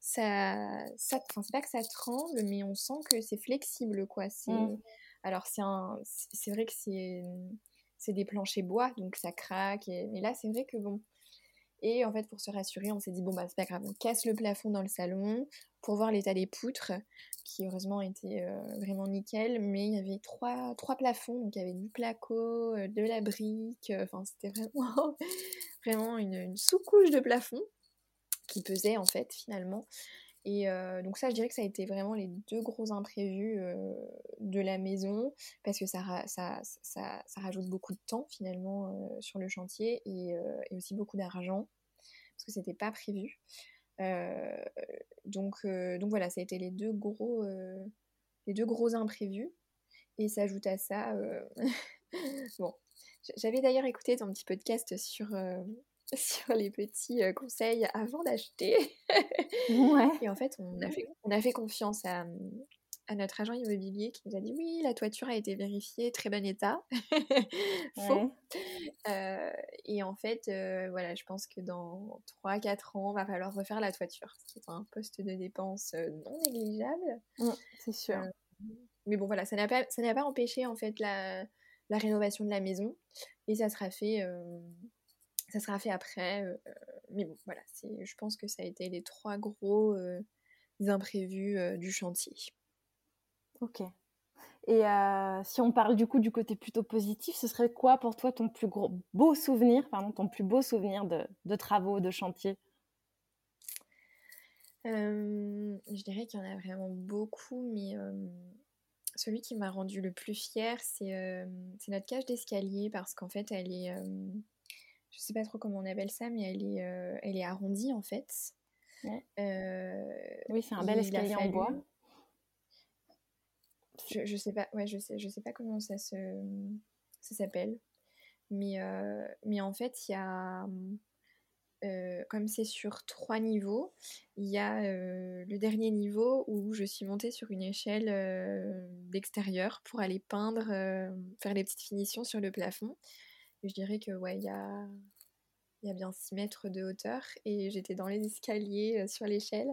ça, ça c'est pas que ça tremble, mais on sent que c'est flexible, quoi. C'est, mmh. Alors, c'est, un, c'est vrai que c'est, c'est des planchers bois, donc ça craque. mais là, c'est vrai que bon. Et en fait, pour se rassurer, on s'est dit bon, bah, c'est pas grave, on casse le plafond dans le salon pour voir l'état des poutres, qui heureusement étaient vraiment nickel. Mais il y avait trois, plafonds, donc il y avait du placo, de la brique, enfin, c'était vraiment, une sous-couche de plafond qui pesait en fait finalement. Et donc ça, je dirais que ça a été vraiment les deux gros imprévus de la maison, parce que ça, ça, ça, ça, rajoute beaucoup de temps finalement sur le chantier et, et aussi beaucoup d'argent, parce que c'était pas prévu. donc, donc voilà, ça a été les deux gros, les deux gros imprévus. Et s'ajoute à ça, bon, j'avais d'ailleurs écouté ton petit podcast sur sur les petits conseils avant d'acheter. ouais. Et en fait, on a fait, on a fait confiance à, à, notre agent immobilier qui nous a dit oui, la toiture a été vérifiée, très bon état. Faux. et en fait, voilà, je pense que dans 3-4 ans, va falloir refaire la toiture. C'est un poste de dépense non négligeable. Mmh, c'est sûr. mais bon, voilà, ça n'a pas, ça pas empêché en fait la, la rénovation de la maison. Et ça sera fait ça sera fait après. Euh, mais bon, voilà, je pense que ça a été les trois gros euh, imprévus euh, du chantier. Ok. Et si on parle du coup du côté plutôt positif, ce serait quoi pour toi ton plus gros, beau souvenir, pardon, ton plus beau souvenir de, de travaux, de chantier? Je dirais qu'il y en a vraiment beaucoup, mais celui qui m'a rendu le plus fier, c'est notre cage d'escalier parce qu'en fait, elle est je sais pas trop comment on appelle ça, mais elle est, euh, elle est arrondie en fait. Euh, oui, c'est un bel escalier en bois. Je, je, sais pas, ouais, je sais, je sais pas comment ça se, ça s'appelle, mais euh, mais en fait il y a, comme c'est sur trois niveaux, il y a le dernier niveau où je suis montée sur une échelle d'extérieur pour aller peindre, faire les petites finitions sur le plafond je dirais que ouais, il y a, y a bien 6 mètres de hauteur et j'étais dans les escaliers euh, sur l'échelle.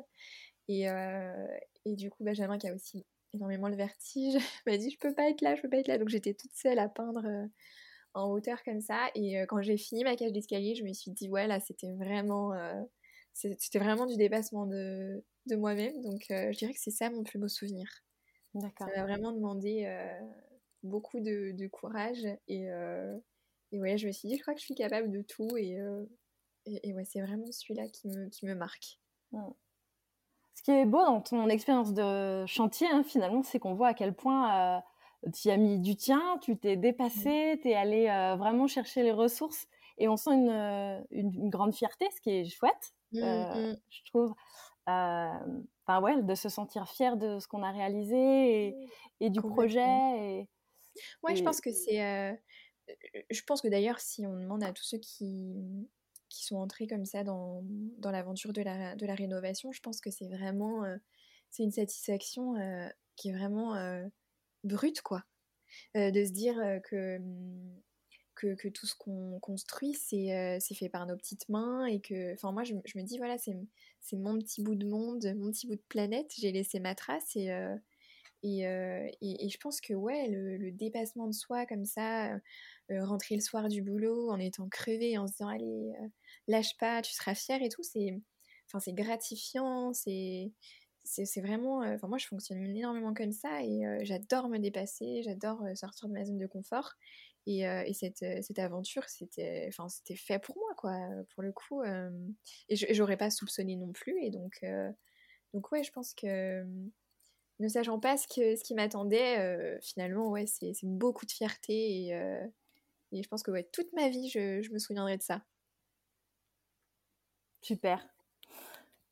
Et, euh, et, du coup, Benjamin, qui a aussi énormément le vertige, m'a dit Je peux pas être là, je peux pas être là. Donc j'étais toute seule à peindre euh, en hauteur comme ça. Et quand j'ai fini ma cage d'escalier, je me suis dit Ouais, là, c'était vraiment, c'était vraiment du dépassement de, de moi-même. Donc je dirais que c'est ça mon plus beau souvenir. D'accord. Ça m'a vraiment demandé beaucoup de, de courage et et ouais, je me suis dit, je crois que je suis capable de tout. Et, euh, et, ouais, c'est vraiment celui-là qui me, qui me marque. Ce qui est beau dans ton expérience de chantier, hein, finalement, c'est qu'on voit à quel point euh, tu as mis du tien, tu t'es dépassé, tu es allé euh, vraiment chercher les ressources. Et on sent une, une, grande fierté, ce qui est chouette, mmh, mmh. je trouve. Enfin, ouais, de se sentir fier de ce qu'on a réalisé et, et du projet. Et, ouais, je pense que c'est je pense que d'ailleurs, si on demande à tous ceux qui, qui sont entrés comme ça dans, dans l'aventure de la, de la rénovation, je pense que c'est vraiment euh, une satisfaction euh, qui est vraiment euh, brute, quoi. de se dire que, que, tout ce qu'on construit, c'est fait par nos petites mains et que, enfin, moi, je, je, me dis, voilà, c'est mon petit bout de monde, mon petit bout de planète, j'ai laissé ma trace et et, et, je pense que ouais, le, dépassement de soi comme ça, rentrer le soir du boulot en étant crevé, en se disant allez, lâche pas, tu seras fier et tout, c'est enfin, gratifiant, c'est c'est vraiment enfin moi je fonctionne énormément comme ça et j'adore me dépasser j'adore sortir de ma zone de confort et, et cette, cette, aventure c'était enfin c'était fait pour moi quoi pour le coup et j'aurais pas soupçonné non plus et donc donc ouais je pense que ne sachant pas ce, ce qui m'attendait, euh, finalement, ouais, c'est beaucoup de fierté euh, et, je pense que ouais, toute ma vie, je, je me souviendrai de ça. Super.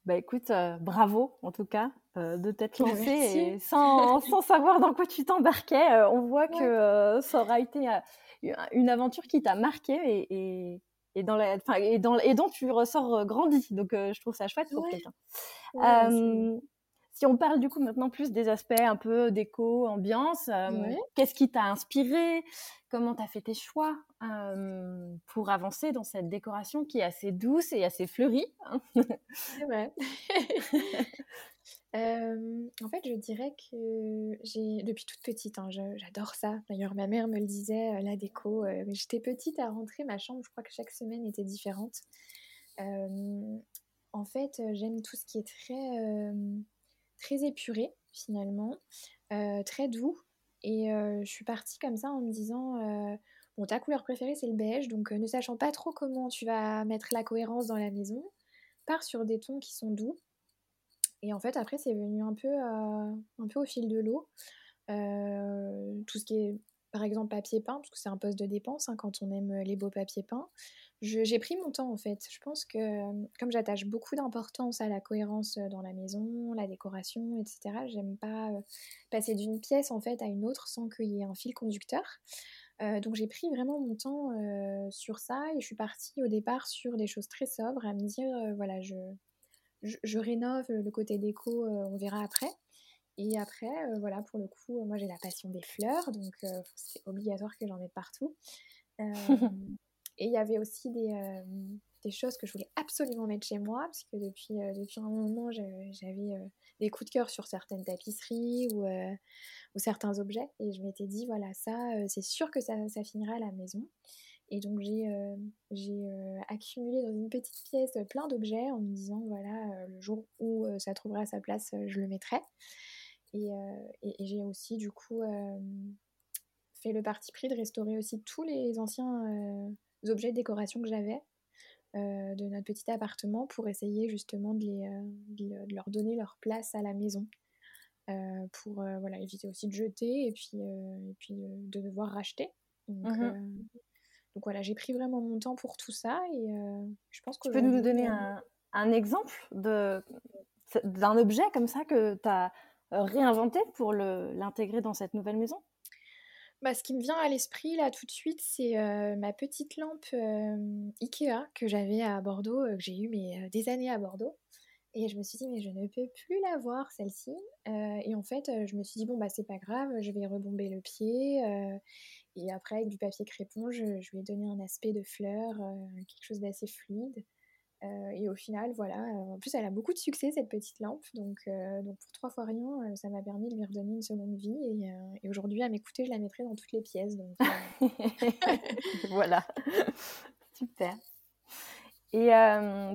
Bah écoute, euh, bravo en tout cas de t'être lancée et sans, sans, savoir dans quoi tu t'embarquais. on voit que ça aura été une aventure qui t'a marqué et, et, et, dans la, et, dans, et dont tu ressors grandi. Donc je trouve ça chouette pour quelqu'un. Si on parle du coup maintenant plus des aspects un peu déco, ambiance, euh, qu'est-ce qui t'a inspiré? Comment t'as fait tes choix pour avancer dans cette décoration qui est assez douce et assez fleurie? Hein. C'est vrai. en fait, je dirais que j'ai depuis toute petite, hein, j'adore ça. D'ailleurs, ma mère me le disait, la déco. J'étais petite à rentrer, ma chambre, je crois que chaque semaine était différente. en fait, j'aime tout ce qui est très, très épuré finalement, très doux. Et je suis partie comme ça en me disant Bon, ta couleur préférée, c'est le beige, donc ne sachant pas trop comment tu vas mettre la cohérence dans la maison, pars sur des tons qui sont doux. Et en fait, après, c'est venu un peu, un peu au fil de l'eau. tout ce qui est, par exemple, papier peint, parce que c'est un poste de dépense hein, quand on aime les beaux papiers peints. J'ai pris mon temps, en fait. Je pense que, comme j'attache beaucoup d'importance à la cohérence dans la maison, la décoration, etc., j'aime pas passer d'une pièce, en fait, à une autre sans qu'il y ait un fil conducteur. Euh, donc j'ai pris vraiment mon temps euh, sur ça et je suis partie au départ sur des choses très sobres, à me dire euh, voilà, je, je, rénove le côté déco, on verra après. Et après, voilà, pour le coup, moi j'ai la passion des fleurs, donc c'est obligatoire que j'en mette partout. et il y avait aussi des, des, choses que je voulais absolument mettre chez moi, parce que depuis, depuis un moment, j'avais des coups de cœur sur certaines tapisseries ou, ou certains objets. Et je m'étais dit, voilà, ça, c'est sûr que ça, ça, finira à la maison. Et donc j'ai j'ai accumulé dans une petite pièce plein d'objets en me disant, voilà, le jour où ça trouvera sa place, je le mettrai. Et, et, j'ai aussi, du coup, fait le parti pris de restaurer aussi tous les anciens objets de décoration que j'avais. de notre petit appartement pour essayer justement de, les, de, leur donner leur place à la maison. Euh, pour euh, voilà, éviter aussi de jeter et puis, euh, et puis de devoir racheter. Donc, mmh donc voilà, j'ai pris vraiment mon temps pour tout ça et je pense que... Tu peux nous donner un, un exemple d'un objet comme ça que tu as réinventé pour l'intégrer dans cette nouvelle maison? Bah, ce qui me vient à l'esprit là tout de suite, c'est ma petite lampe Ikea que j'avais à Bordeaux, que j'ai eu mais, des années à Bordeaux. Et je me suis dit, mais je ne peux plus la voir, celle-ci. Euh, et en fait, euh, je me suis dit, bon, bah, c'est pas grave, je vais rebomber le pied. Euh, et après, avec du papier crépon, je, je, ai donné un aspect de fleur, quelque chose d'assez fluide. Et au final, voilà. en plus, elle a beaucoup de succès, cette petite lampe. Donc, donc pour trois fois rien, ça m'a permis de lui redonner une seconde vie. Et, et aujourd'hui, à m'écouter, je la mettrai dans toutes les pièces. Donc, voilà. Super. Et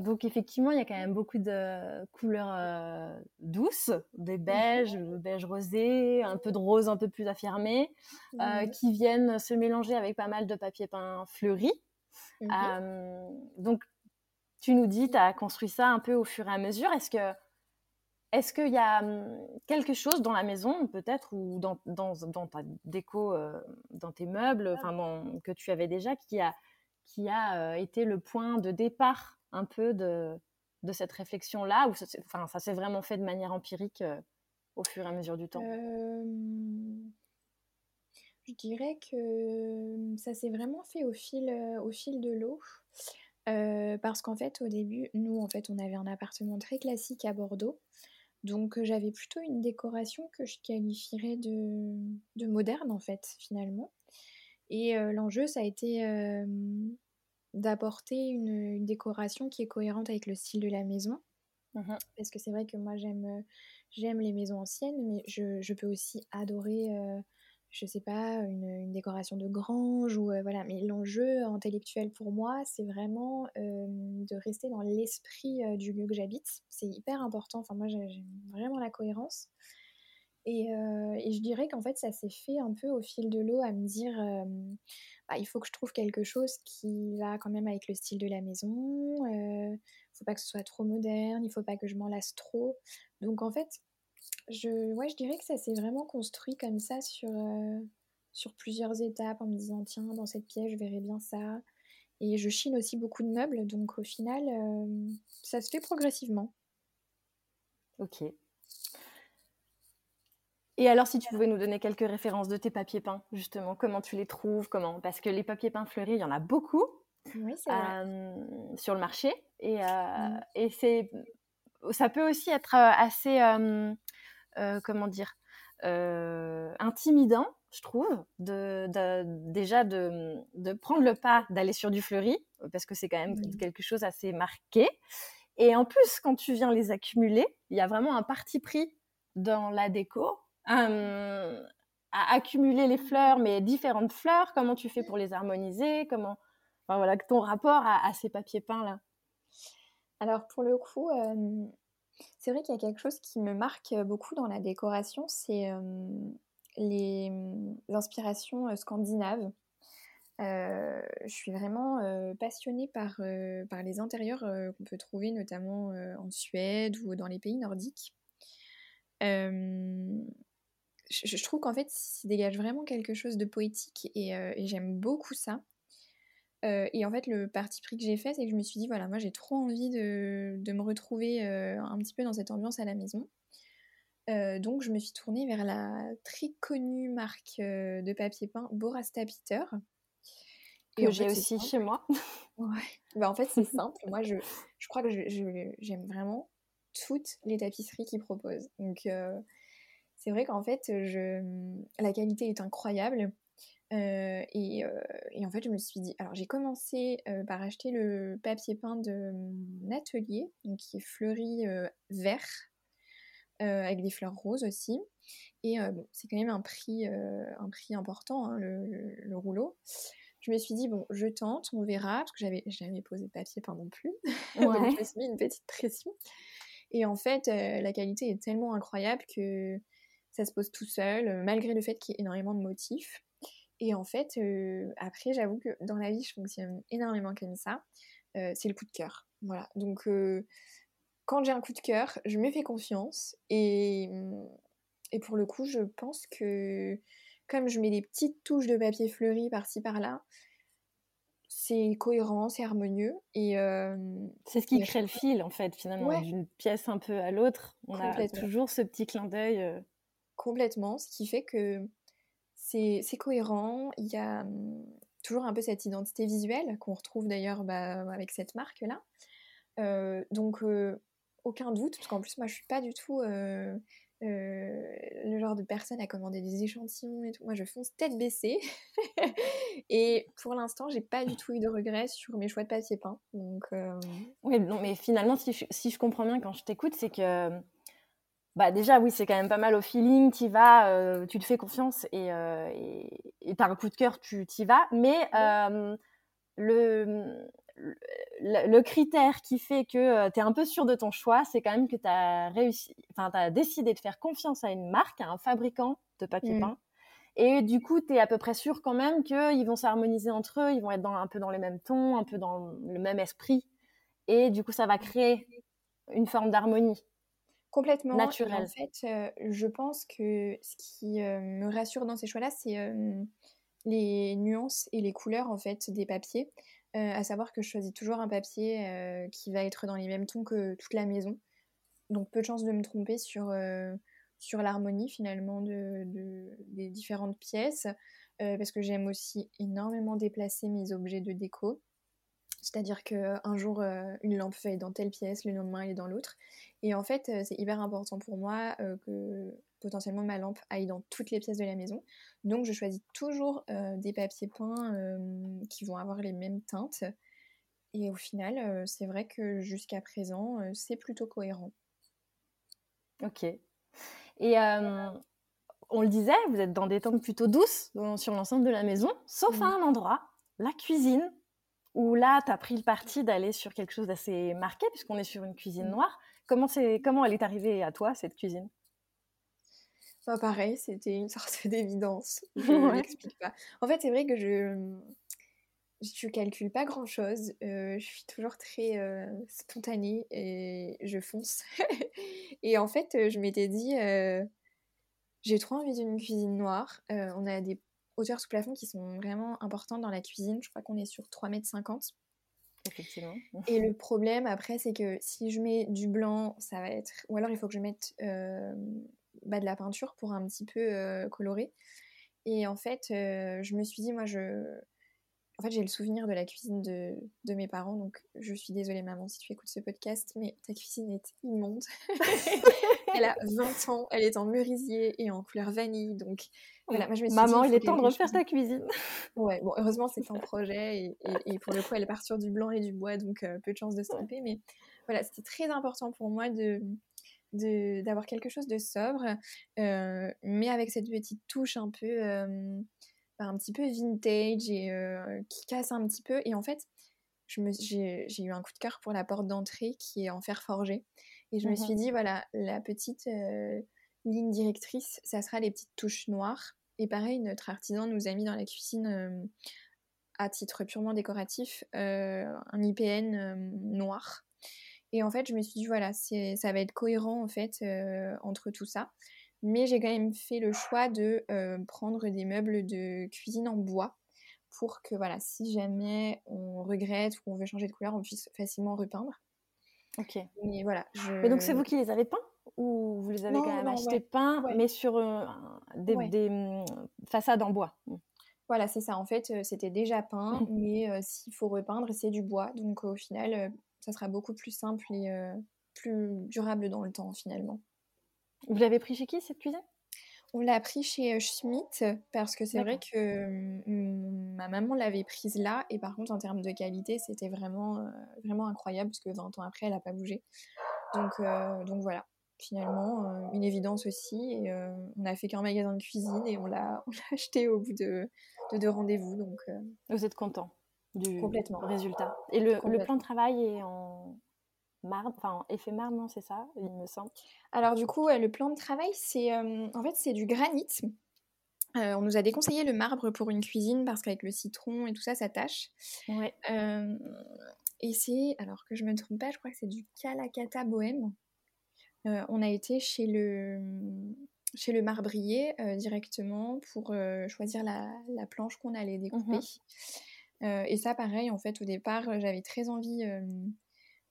donc effectivement, il y a quand même beaucoup de couleurs douces, des beiges, le beige rosé, un peu de rose un peu plus affirmé, qui viennent se mélanger avec pas mal de papier peint fleuri. donc tu nous dis, tu as construit ça un peu au fur et à mesure. Est-ce que est-ce qu'il y a quelque chose dans la maison, peut-être, ou dans, ta déco, dans tes meubles, que tu avais déjà, qui a, qui a euh, été le point de départ un peu de, cette réflexion-là, ou ça, s'est vraiment fait de manière empirique euh, au fur et à mesure du temps? Euh, Je dirais que ça s'est vraiment fait au fil, au fil de l'eau. Parce qu'en fait, au début, nous, en fait, on avait un appartement très classique à Bordeaux. Donc, j'avais plutôt une décoration que je qualifierais de, de moderne, en fait, finalement. Et l'enjeu, ça a été d'apporter une, décoration qui est cohérente avec le style de la maison. Mmh Parce que c'est vrai que moi, j'aime, j'aime les maisons anciennes, mais je, je peux aussi adorer, je sais pas, une, décoration de grange ou voilà. Mais l'enjeu intellectuel pour moi, c'est vraiment de rester dans l'esprit du lieu que j'habite. C'est hyper important. Enfin, moi, j'aime vraiment la cohérence. Euh, et, je dirais qu'en fait, ça s'est fait un peu au fil de l'eau à me dire bah, il faut que je trouve quelque chose qui va quand même avec le style de la maison. Il faut pas que ce soit trop moderne, il faut pas que je m'en lasse trop. Donc en fait, je, ouais, je dirais que ça s'est vraiment construit comme ça sur, sur plusieurs étapes en me disant tiens, dans cette pièce, je verrai bien ça. Et je chine aussi beaucoup de meubles, donc au final, ça se fait progressivement. Ok, et alors, si tu pouvais nous donner quelques références de tes papiers peints, justement, comment tu les trouves, comment Parce que les papiers peints fleuris, il y en a beaucoup euh, sur le marché, et, euh, mm. et c'est, ça peut aussi être euh, assez, comment dire, intimidant je trouve, de, déjà de, prendre le pas d'aller sur du fleuri, parce que c'est quand même quelque chose assez marqué. Et en plus, quand tu viens les accumuler, il y a vraiment un parti pris dans la déco à accumuler les fleurs, mais différentes fleurs. Comment tu fais pour les harmoniser Comment, enfin, voilà, ton rapport à, ces papiers peints là. Alors pour le coup, c'est vrai qu'il y a quelque chose qui me marque beaucoup dans la décoration, c'est les, inspirations scandinaves. je suis vraiment passionnée par, par les intérieurs qu'on peut trouver notamment en Suède ou dans les pays nordiques. je, trouve qu'en fait, ça dégage vraiment quelque chose de poétique et j'aime beaucoup ça. Et en fait, le parti pris que j'ai fait, c'est que je me suis dit, voilà, moi j'ai trop envie de, de me retrouver un petit peu dans cette ambiance à la maison. Euh, donc je me suis tournée vers la très connue marque euh, de papier peint Borasta Peter. Que j'ai aussi chez moi. ouais. Bah, en fait c'est simple. moi je, je crois que j'aime vraiment toutes les tapisseries qu'ils proposent. Donc euh, c'est vrai qu'en fait je, la qualité est incroyable. Et, et, en fait, je me suis dit, alors j'ai commencé par acheter le papier peint de mon atelier, donc qui est fleuri vert, euh, avec des fleurs roses aussi. Et euh, bon, c'est quand même un prix, euh, un prix important, hein, le, rouleau. Je me suis dit, bon, je tente, on verra, parce que j'avais jamais posé de papier peint non plus. Donc je me suis mis une petite pression. Et en fait, la qualité est tellement incroyable que ça se pose tout seul, malgré le fait qu'il y ait énormément de motifs. Et en fait, après, j'avoue que dans la vie, je fonctionne énormément comme ça. c'est le coup de cœur. Voilà. Donc, quand j'ai un coup de cœur, je me fais confiance et, mmh, et pour le coup, je pense que comme je mets des petites touches de papier fleuri par-ci par-là, c'est cohérent, c'est harmonieux et c'est ce qui crée le fil en fait finalement d'une pièce un peu à l'autre. On a toujours ce petit clin d'œil. Complètement, ce qui fait que c'est cohérent. Il y a mmh, toujours un peu cette identité visuelle qu'on retrouve d'ailleurs bah, avec cette marque là. donc aucun doute, parce qu'en plus, moi, je suis pas du tout euh, euh, le genre de personne à commander des échantillons et tout. Moi, je fonce tête baissée. et pour l'instant, j'ai pas du tout eu de regrets sur mes choix de papier peint. Donc, euh, Oui, non, mais finalement, si je, comprends bien quand je t'écoute, c'est que. Bah déjà, oui, c'est quand même pas mal au feeling, tu vas, tu te fais confiance et tu as un coup de cœur, tu t'y vas. Mais le, le, critère qui fait que euh, tu es un peu sûr de ton choix, c'est quand même que tu as réussi, enfin, tu as décidé de faire confiance à une marque, à un fabricant de papier mmh. peint. Et du coup, tu es à peu près sûr quand même qu'ils vont s'harmoniser entre eux, ils vont être dans, un peu dans les mêmes tons, un peu dans le même esprit. Et du coup, ça va créer une forme d'harmonie. Complètement. Naturelle. en fait, euh, je pense que ce qui euh, me rassure dans ces choix-là, c'est les nuances et les couleurs en fait des papiers. À savoir que je choisis toujours un papier qui va être dans les mêmes tons que toute la maison. Donc peu de chance de me tromper sur, sur l'harmonie finalement de, des différentes pièces. parce que j'aime aussi énormément déplacer mes objets de déco. C'est-à-dire qu'un jour, une lampe va être dans telle pièce, le lendemain, elle est dans l'autre. Et en fait, c'est hyper important pour moi que potentiellement ma lampe aille dans toutes les pièces de la maison. Donc je choisis toujours euh, des papiers peints euh, qui vont avoir les mêmes teintes. Et au final, euh, c'est vrai que jusqu'à présent, c'est plutôt cohérent. Ok. Et on le disait, vous êtes dans des teintes plutôt douces sur l'ensemble de la maison, sauf à un endroit, la cuisine, où là, tu as pris le parti d'aller sur quelque chose d'assez marqué, puisqu'on est sur une cuisine noire. Comment, comment elle est arrivée à toi, cette cuisine? Pareil, c'était une sorte d'évidence. Je ne l'explique pas. En fait, c'est vrai que je je calcule pas grand chose. Euh, je suis toujours très euh, spontanée et je fonce. et en fait, euh, je m'étais dit, j'ai trop envie d'une cuisine noire. on a des hauteurs sous plafond qui sont vraiment importantes dans la cuisine. Je crois qu'on est sur 3,50 mètres. Effectivement. Et le problème après, c'est que si je mets du blanc, ça va être. Ou alors il faut que je mette bah, de la peinture pour un petit peu colorer. Et en fait, je me suis dit, moi, je, en fait, j'ai le souvenir de la cuisine de, de, mes parents, donc je suis désolée maman si tu écoutes ce podcast, mais ta cuisine est immonde. elle a 20 ans, elle est en merisier et en couleur vanille, donc voilà, moi, je me suis Maman, il est temps de refaire ta cuisine. Ouais, bon, heureusement c'est un projet et, et, pour le coup elle part sur du blanc et du bois, donc euh, peu de chance de se tromper, mais voilà, c'était très important pour moi de d'avoir quelque chose de sobre, euh, mais avec cette petite touche un peu euh, un petit peu vintage et qui casse un petit peu. Et en fait, j'ai eu un coup de cœur pour la porte d'entrée qui est en fer forgé. Et je me suis mmh dit, voilà, la petite euh, ligne directrice, ça sera les petites touches noires. Et pareil, notre artisan nous a mis dans la cuisine, euh, à titre purement décoratif, un IPN noir. Et en fait, je me suis dit, voilà, ça va être cohérent en fait entre tout ça. Mais j'ai quand même fait le choix de prendre des meubles de cuisine en bois pour que voilà, si jamais on regrette ou on veut changer de couleur, on puisse facilement repeindre. Ok. Mais voilà. Mais donc c'est vous qui les avez peints ou vous les avez quand même achetés peints, mais sur euh, des, mm, façades en bois? Voilà, c'est ça. En fait, euh, c'était déjà peint, mais s'il faut repeindre, c'est du bois. Donc au final, ça sera beaucoup plus simple et plus durable dans le temps finalement. Vous l'avez pris chez qui cette cuisine? On l'a pris chez Schmitt parce que c'est vrai que mmh, ma maman l'avait prise là et par contre en termes de qualité c'était vraiment, euh, vraiment incroyable parce que 20 ans après elle n'a pas bougé. Donc, euh, donc voilà, finalement une évidence aussi et on a fait qu'un magasin de cuisine et on l'a acheté au bout de, de deux rendez-vous. Donc, Vous êtes content du Complètement. résultat. Et le, le plan de travail est en marbre, enfin effet marbre, non, c'est ça, il me semble. Alors du coup, le plan de travail, c'est euh, en fait c'est du granit. Euh, on nous a déconseillé le marbre pour une cuisine parce qu'avec le citron et tout ça, ça tâche. Ouais. Euh, et c'est, alors que je me trompe pas, je crois que c'est du Calacata Bohème. on a été chez le, chez le marbrier directement pour choisir la, la planche qu'on allait découper. Mmh et ça, pareil, en fait, au départ, j'avais très envie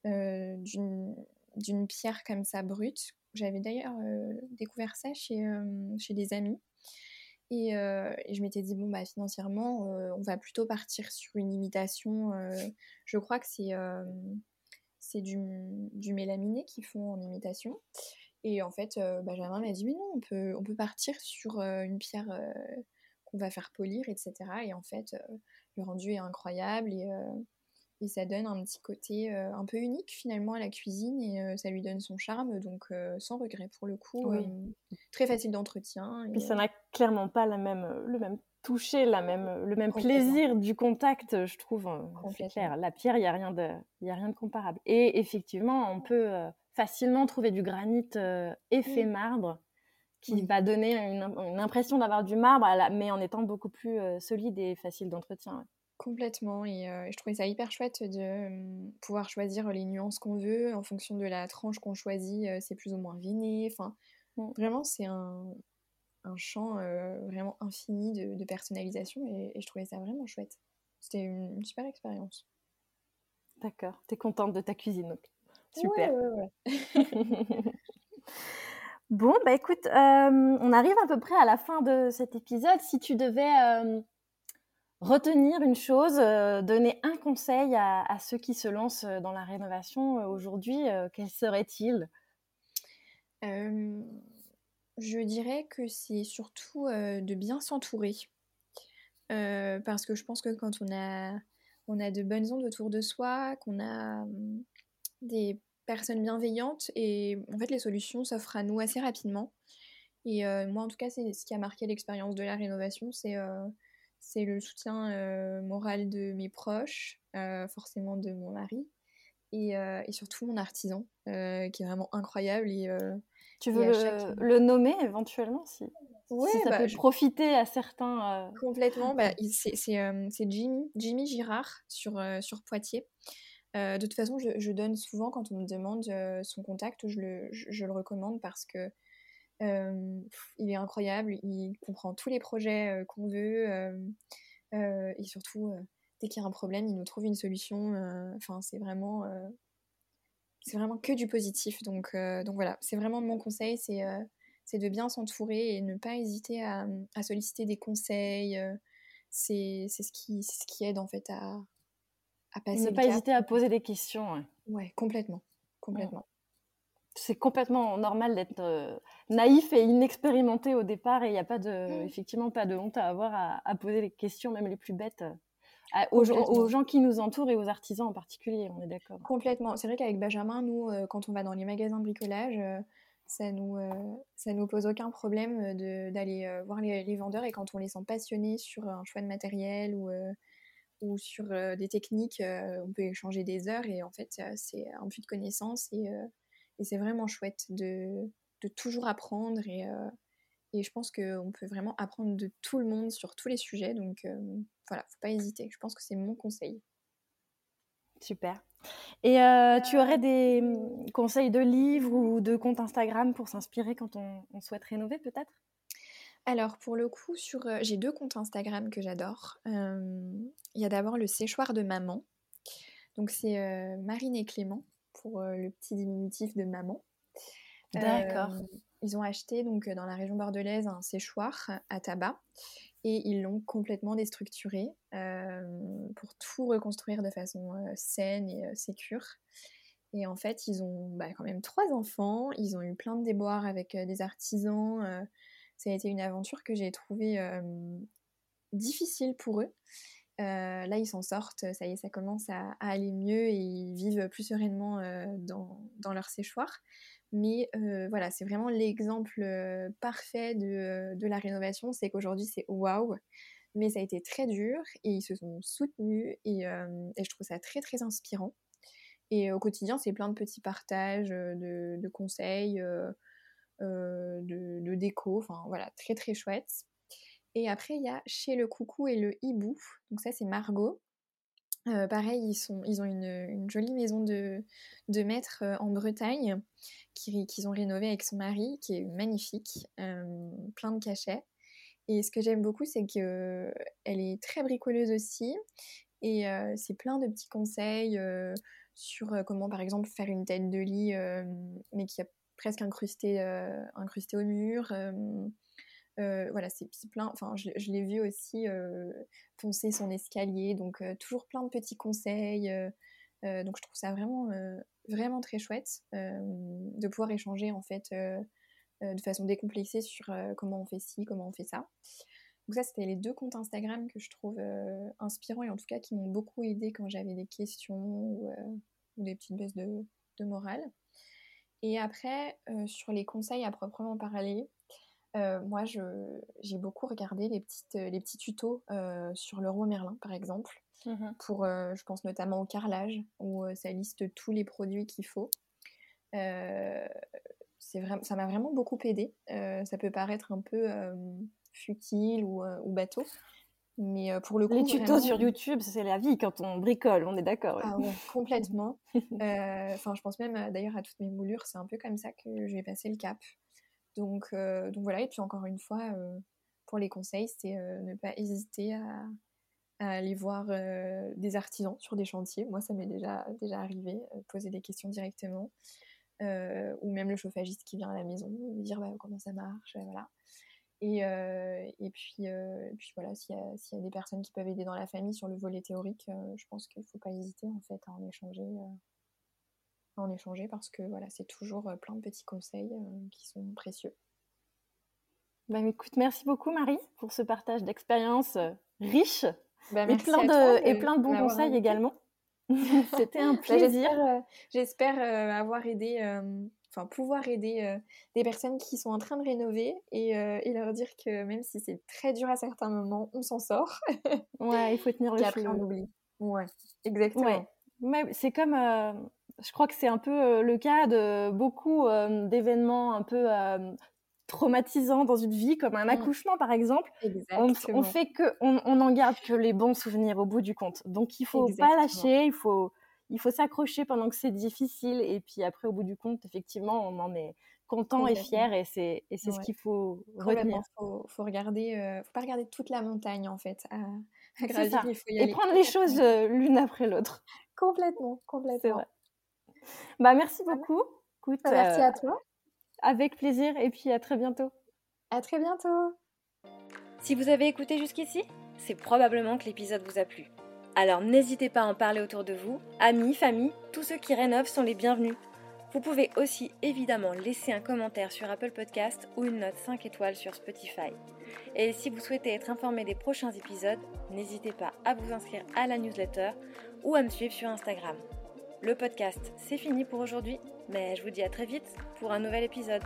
d'une pierre comme ça brute. J'avais d'ailleurs euh, découvert ça chez, euh, chez des amis. Et, je m'étais dit, bon, bah, financièrement, on va plutôt partir sur une imitation. je crois que c'est c'est du, du mélaminé qu'ils font en imitation. Et en fait, Benjamin m'a dit, mais non, on peut, on peut partir sur une pierre qu'on va faire polir, etc. Et en fait, le rendu est incroyable. Et, et ça donne un petit côté euh, un peu unique finalement à la cuisine et euh, ça lui donne son charme, donc euh, sans regret pour le coup. très facile d'entretien. Et... Puis ça n'a clairement pas la même, le même toucher, la même, le même plaisir du contact, je trouve. C'est clair. La pierre, il n'y a, rien de, a rien de comparable. Et effectivement, on peut facilement trouver du granit effet marbre qui va donner une, impression d'avoir du marbre, mais en étant beaucoup plus solide et facile d'entretien. Complètement, et je trouvais ça hyper chouette de pouvoir choisir les nuances qu'on veut en fonction de la tranche qu'on choisit, c'est plus ou moins veiné. Enfin, mmh. vraiment, c'est un, un champ vraiment infini de, personnalisation et, je trouvais ça vraiment chouette. C'était une, super expérience. D'accord, t'es contente de ta cuisine, donc. Super. Ouais, bon, bah écoute, on arrive à peu près à la fin de cet épisode. Si tu devais retenir une chose, euh, donner un conseil à, ceux qui se lancent euh, dans la rénovation euh, aujourd'hui, quel serait-il? Je dirais que c'est surtout de bien s'entourer. parce que je pense que quand on a, on a de bonnes ondes autour de soi, qu'on a hum, des personnes bienveillantes, et en fait les solutions s'offrent à nous assez rapidement. Et moi en tout cas c'est ce qui a marqué l'expérience de la rénovation, c'est c'est le soutien euh, moral de mes proches, euh, forcément de mon mari, et, euh, et surtout mon artisan, qui est vraiment incroyable. Et, tu veux le, nommer éventuellement si, si ça bah, peut profiter à certains Complètement, bah, c'est Jimmy, Jimmy Girard sur, sur Poitiers. de toute façon, je, je, donne souvent, quand on me demande son contact, je le, je le recommande parce que il est incroyable, il comprend tous les projets qu'on veut et surtout dès qu'il y a un problème, il nous trouve une solution. Enfin, c'est vraiment c'est vraiment que du positif. Donc, donc voilà, c'est vraiment mon conseil, c'est c'est de bien s'entourer et ne pas hésiter à, à solliciter des conseils, c'est ce, qui, ce qui aide en fait à, à passer. Ne pas hésiter à poser des questions. Ouais, ouais complètement. complètement. C'est complètement normal d'être euh, naïf et inexpérimenté au départ et il n'y a pas de, effectivement pas de honte à avoir à, poser les questions, même les plus bêtes. aux, gens, qui nous entourent et aux artisans en particulier, on est d'accord. Complètement. C'est vrai qu'avec Benjamin, nous, euh, quand on va dans les magasins de bricolage, euh, ça nous, ça nous pose aucun problème d'aller voir les, les, vendeurs et quand on les sent passionnés sur un choix de matériel ou, ou sur des techniques, on peut échanger des heures et en fait, c'est un puits de connaissances et et c'est vraiment chouette de, de, toujours apprendre et, euh, et je pense qu'on peut vraiment apprendre de tout le monde sur tous les sujets. Donc euh, voilà, faut pas hésiter. Je pense que c'est mon conseil. Super. Et euh, tu aurais des mm, conseils de livres ou de comptes Instagram pour s'inspirer quand on, souhaite rénover peut-être? Alors pour le coup, sur j'ai deux comptes Instagram que j'adore. Il y a d'abord le séchoir de maman. Donc c'est Marine et Clément pour euh, le petit diminutif de maman. D'accord. Euh, ils ont acheté donc dans la région bordelaise un séchoir à tabac et ils l'ont complètement déstructuré euh, pour tout reconstruire de façon saine et sécure. Et en fait, ils ont bah, quand même trois enfants, ils ont eu plein de déboires avec des artisans. ça a été une aventure que j'ai trouvée difficile pour eux. Euh, là, ils s'en sortent, ça y est, ça commence à, aller mieux et ils vivent plus sereinement euh, dans, leur séchoir. Mais euh, voilà, c'est vraiment l'exemple parfait de, la rénovation, c'est qu'aujourd'hui c'est waouh, mais ça a été très dur et ils se sont soutenus et, je trouve ça très très inspirant. Et au quotidien, c'est plein de petits partages, de, de conseils, de, de, déco, enfin voilà, très très chouette. Et après, il y a Chez le Coucou et le Hibou. Donc ça, c'est Margot. Euh, pareil, ils, sont, ils ont une, jolie maison de, de maître euh, en Bretagne qu'ils ont rénovée avec son mari, qui est magnifique, euh, plein de cachets. Et ce que j'aime beaucoup, c'est qu'elle est très bricoleuse aussi. Et c'est plein de petits conseils sur comment, par exemple, faire une tête de lit, mais qui a presque incrusté, incrusté au mur. Euh, voilà, c'est plein. Enfin, je, l'ai vu aussi euh, poncer son escalier, donc euh, toujours plein de petits conseils. donc je trouve ça vraiment, très chouette de pouvoir échanger en fait de façon décomplexée sur comment on fait ci, comment on fait ça. Donc ça, c'était les deux comptes Instagram que je trouve inspirants et en tout cas qui m'ont beaucoup aidé quand j'avais des questions ou, des petites baisses de morale. Et après, sur les conseils à proprement parler, euh, moi, j'ai beaucoup regardé les, petites, euh, les petits tutos euh, sur le roi Merlin, par exemple, mmh pour, je pense notamment au carrelage, où ça liste tous les produits qu'il faut. Ça m'a vraiment beaucoup aidé. ça peut paraître un peu futile ou, ou, bateau, mais pour le coup, les tutos sur YouTube, c'est la vie quand on bricole, on est d'accord. Ah ouais, complètement. Enfin, je pense même d'ailleurs à toutes mes moulures, c'est un peu comme ça que je vais passer le cap. Donc, euh, donc voilà, et puis encore une fois, euh, pour les conseils, c'est euh, ne pas hésiter à, aller voir des artisans sur des chantiers. Moi, ça m'est déjà, déjà arrivé, poser des questions directement. ou même le chauffagiste qui vient à la maison, dire bah, comment ça marche, voilà. Et, puis voilà, s'il y, y, a des personnes qui peuvent aider dans la famille sur le volet théorique, je pense qu'il ne faut pas hésiter en fait à en échanger en échanger parce que voilà, c'est toujours euh, plein de petits conseils euh, qui sont précieux. Bah, écoute, merci beaucoup Marie pour ce partage d'expérience euh, riche bah, et, plein de, et plein de bons conseils également. C'était un bah, plaisir. J'espère avoir aidé, enfin pouvoir aider des personnes qui sont en train de rénover et, et, leur dire que même si c'est très dur à certains moments, on s'en sort. ouais, il faut tenir le fil. on oublie. Ouais, exactement. Ouais. c'est comme je crois que c'est un peu euh, le cas de beaucoup euh, d'événements un peu euh, traumatisants dans une vie, comme un mmh. accouchement par exemple. On, on, fait que, on, on en garde que les bons souvenirs au bout du compte. Donc il faut pas lâcher, il faut, il faut s'accrocher pendant que c'est difficile, et puis après au bout du compte, effectivement, on en est content et fier, et c'est, et c'est ce qu'il faut retenir. Faut, faut regarder, faut pas regarder toute la montagne en fait. À, et prendre les choses l'une après l'autre. Complètement, complètement. Bah, merci beaucoup. Écoute, bah, merci à euh, toi. Avec plaisir et puis à très bientôt. À très bientôt. Si vous avez écouté jusqu'ici, c'est probablement que l'épisode vous a plu. Alors n'hésitez pas à en parler autour de vous, amis, famille, tous ceux qui rénovent sont les bienvenus. Vous pouvez aussi évidemment laisser un commentaire sur Apple Podcast ou une note 5 étoiles sur Spotify. Et si vous souhaitez être informé des prochains épisodes, n'hésitez pas à vous inscrire à la newsletter ou à me suivre sur Instagram. Le podcast, c'est fini pour aujourd'hui, mais je vous dis à très vite pour un nouvel épisode.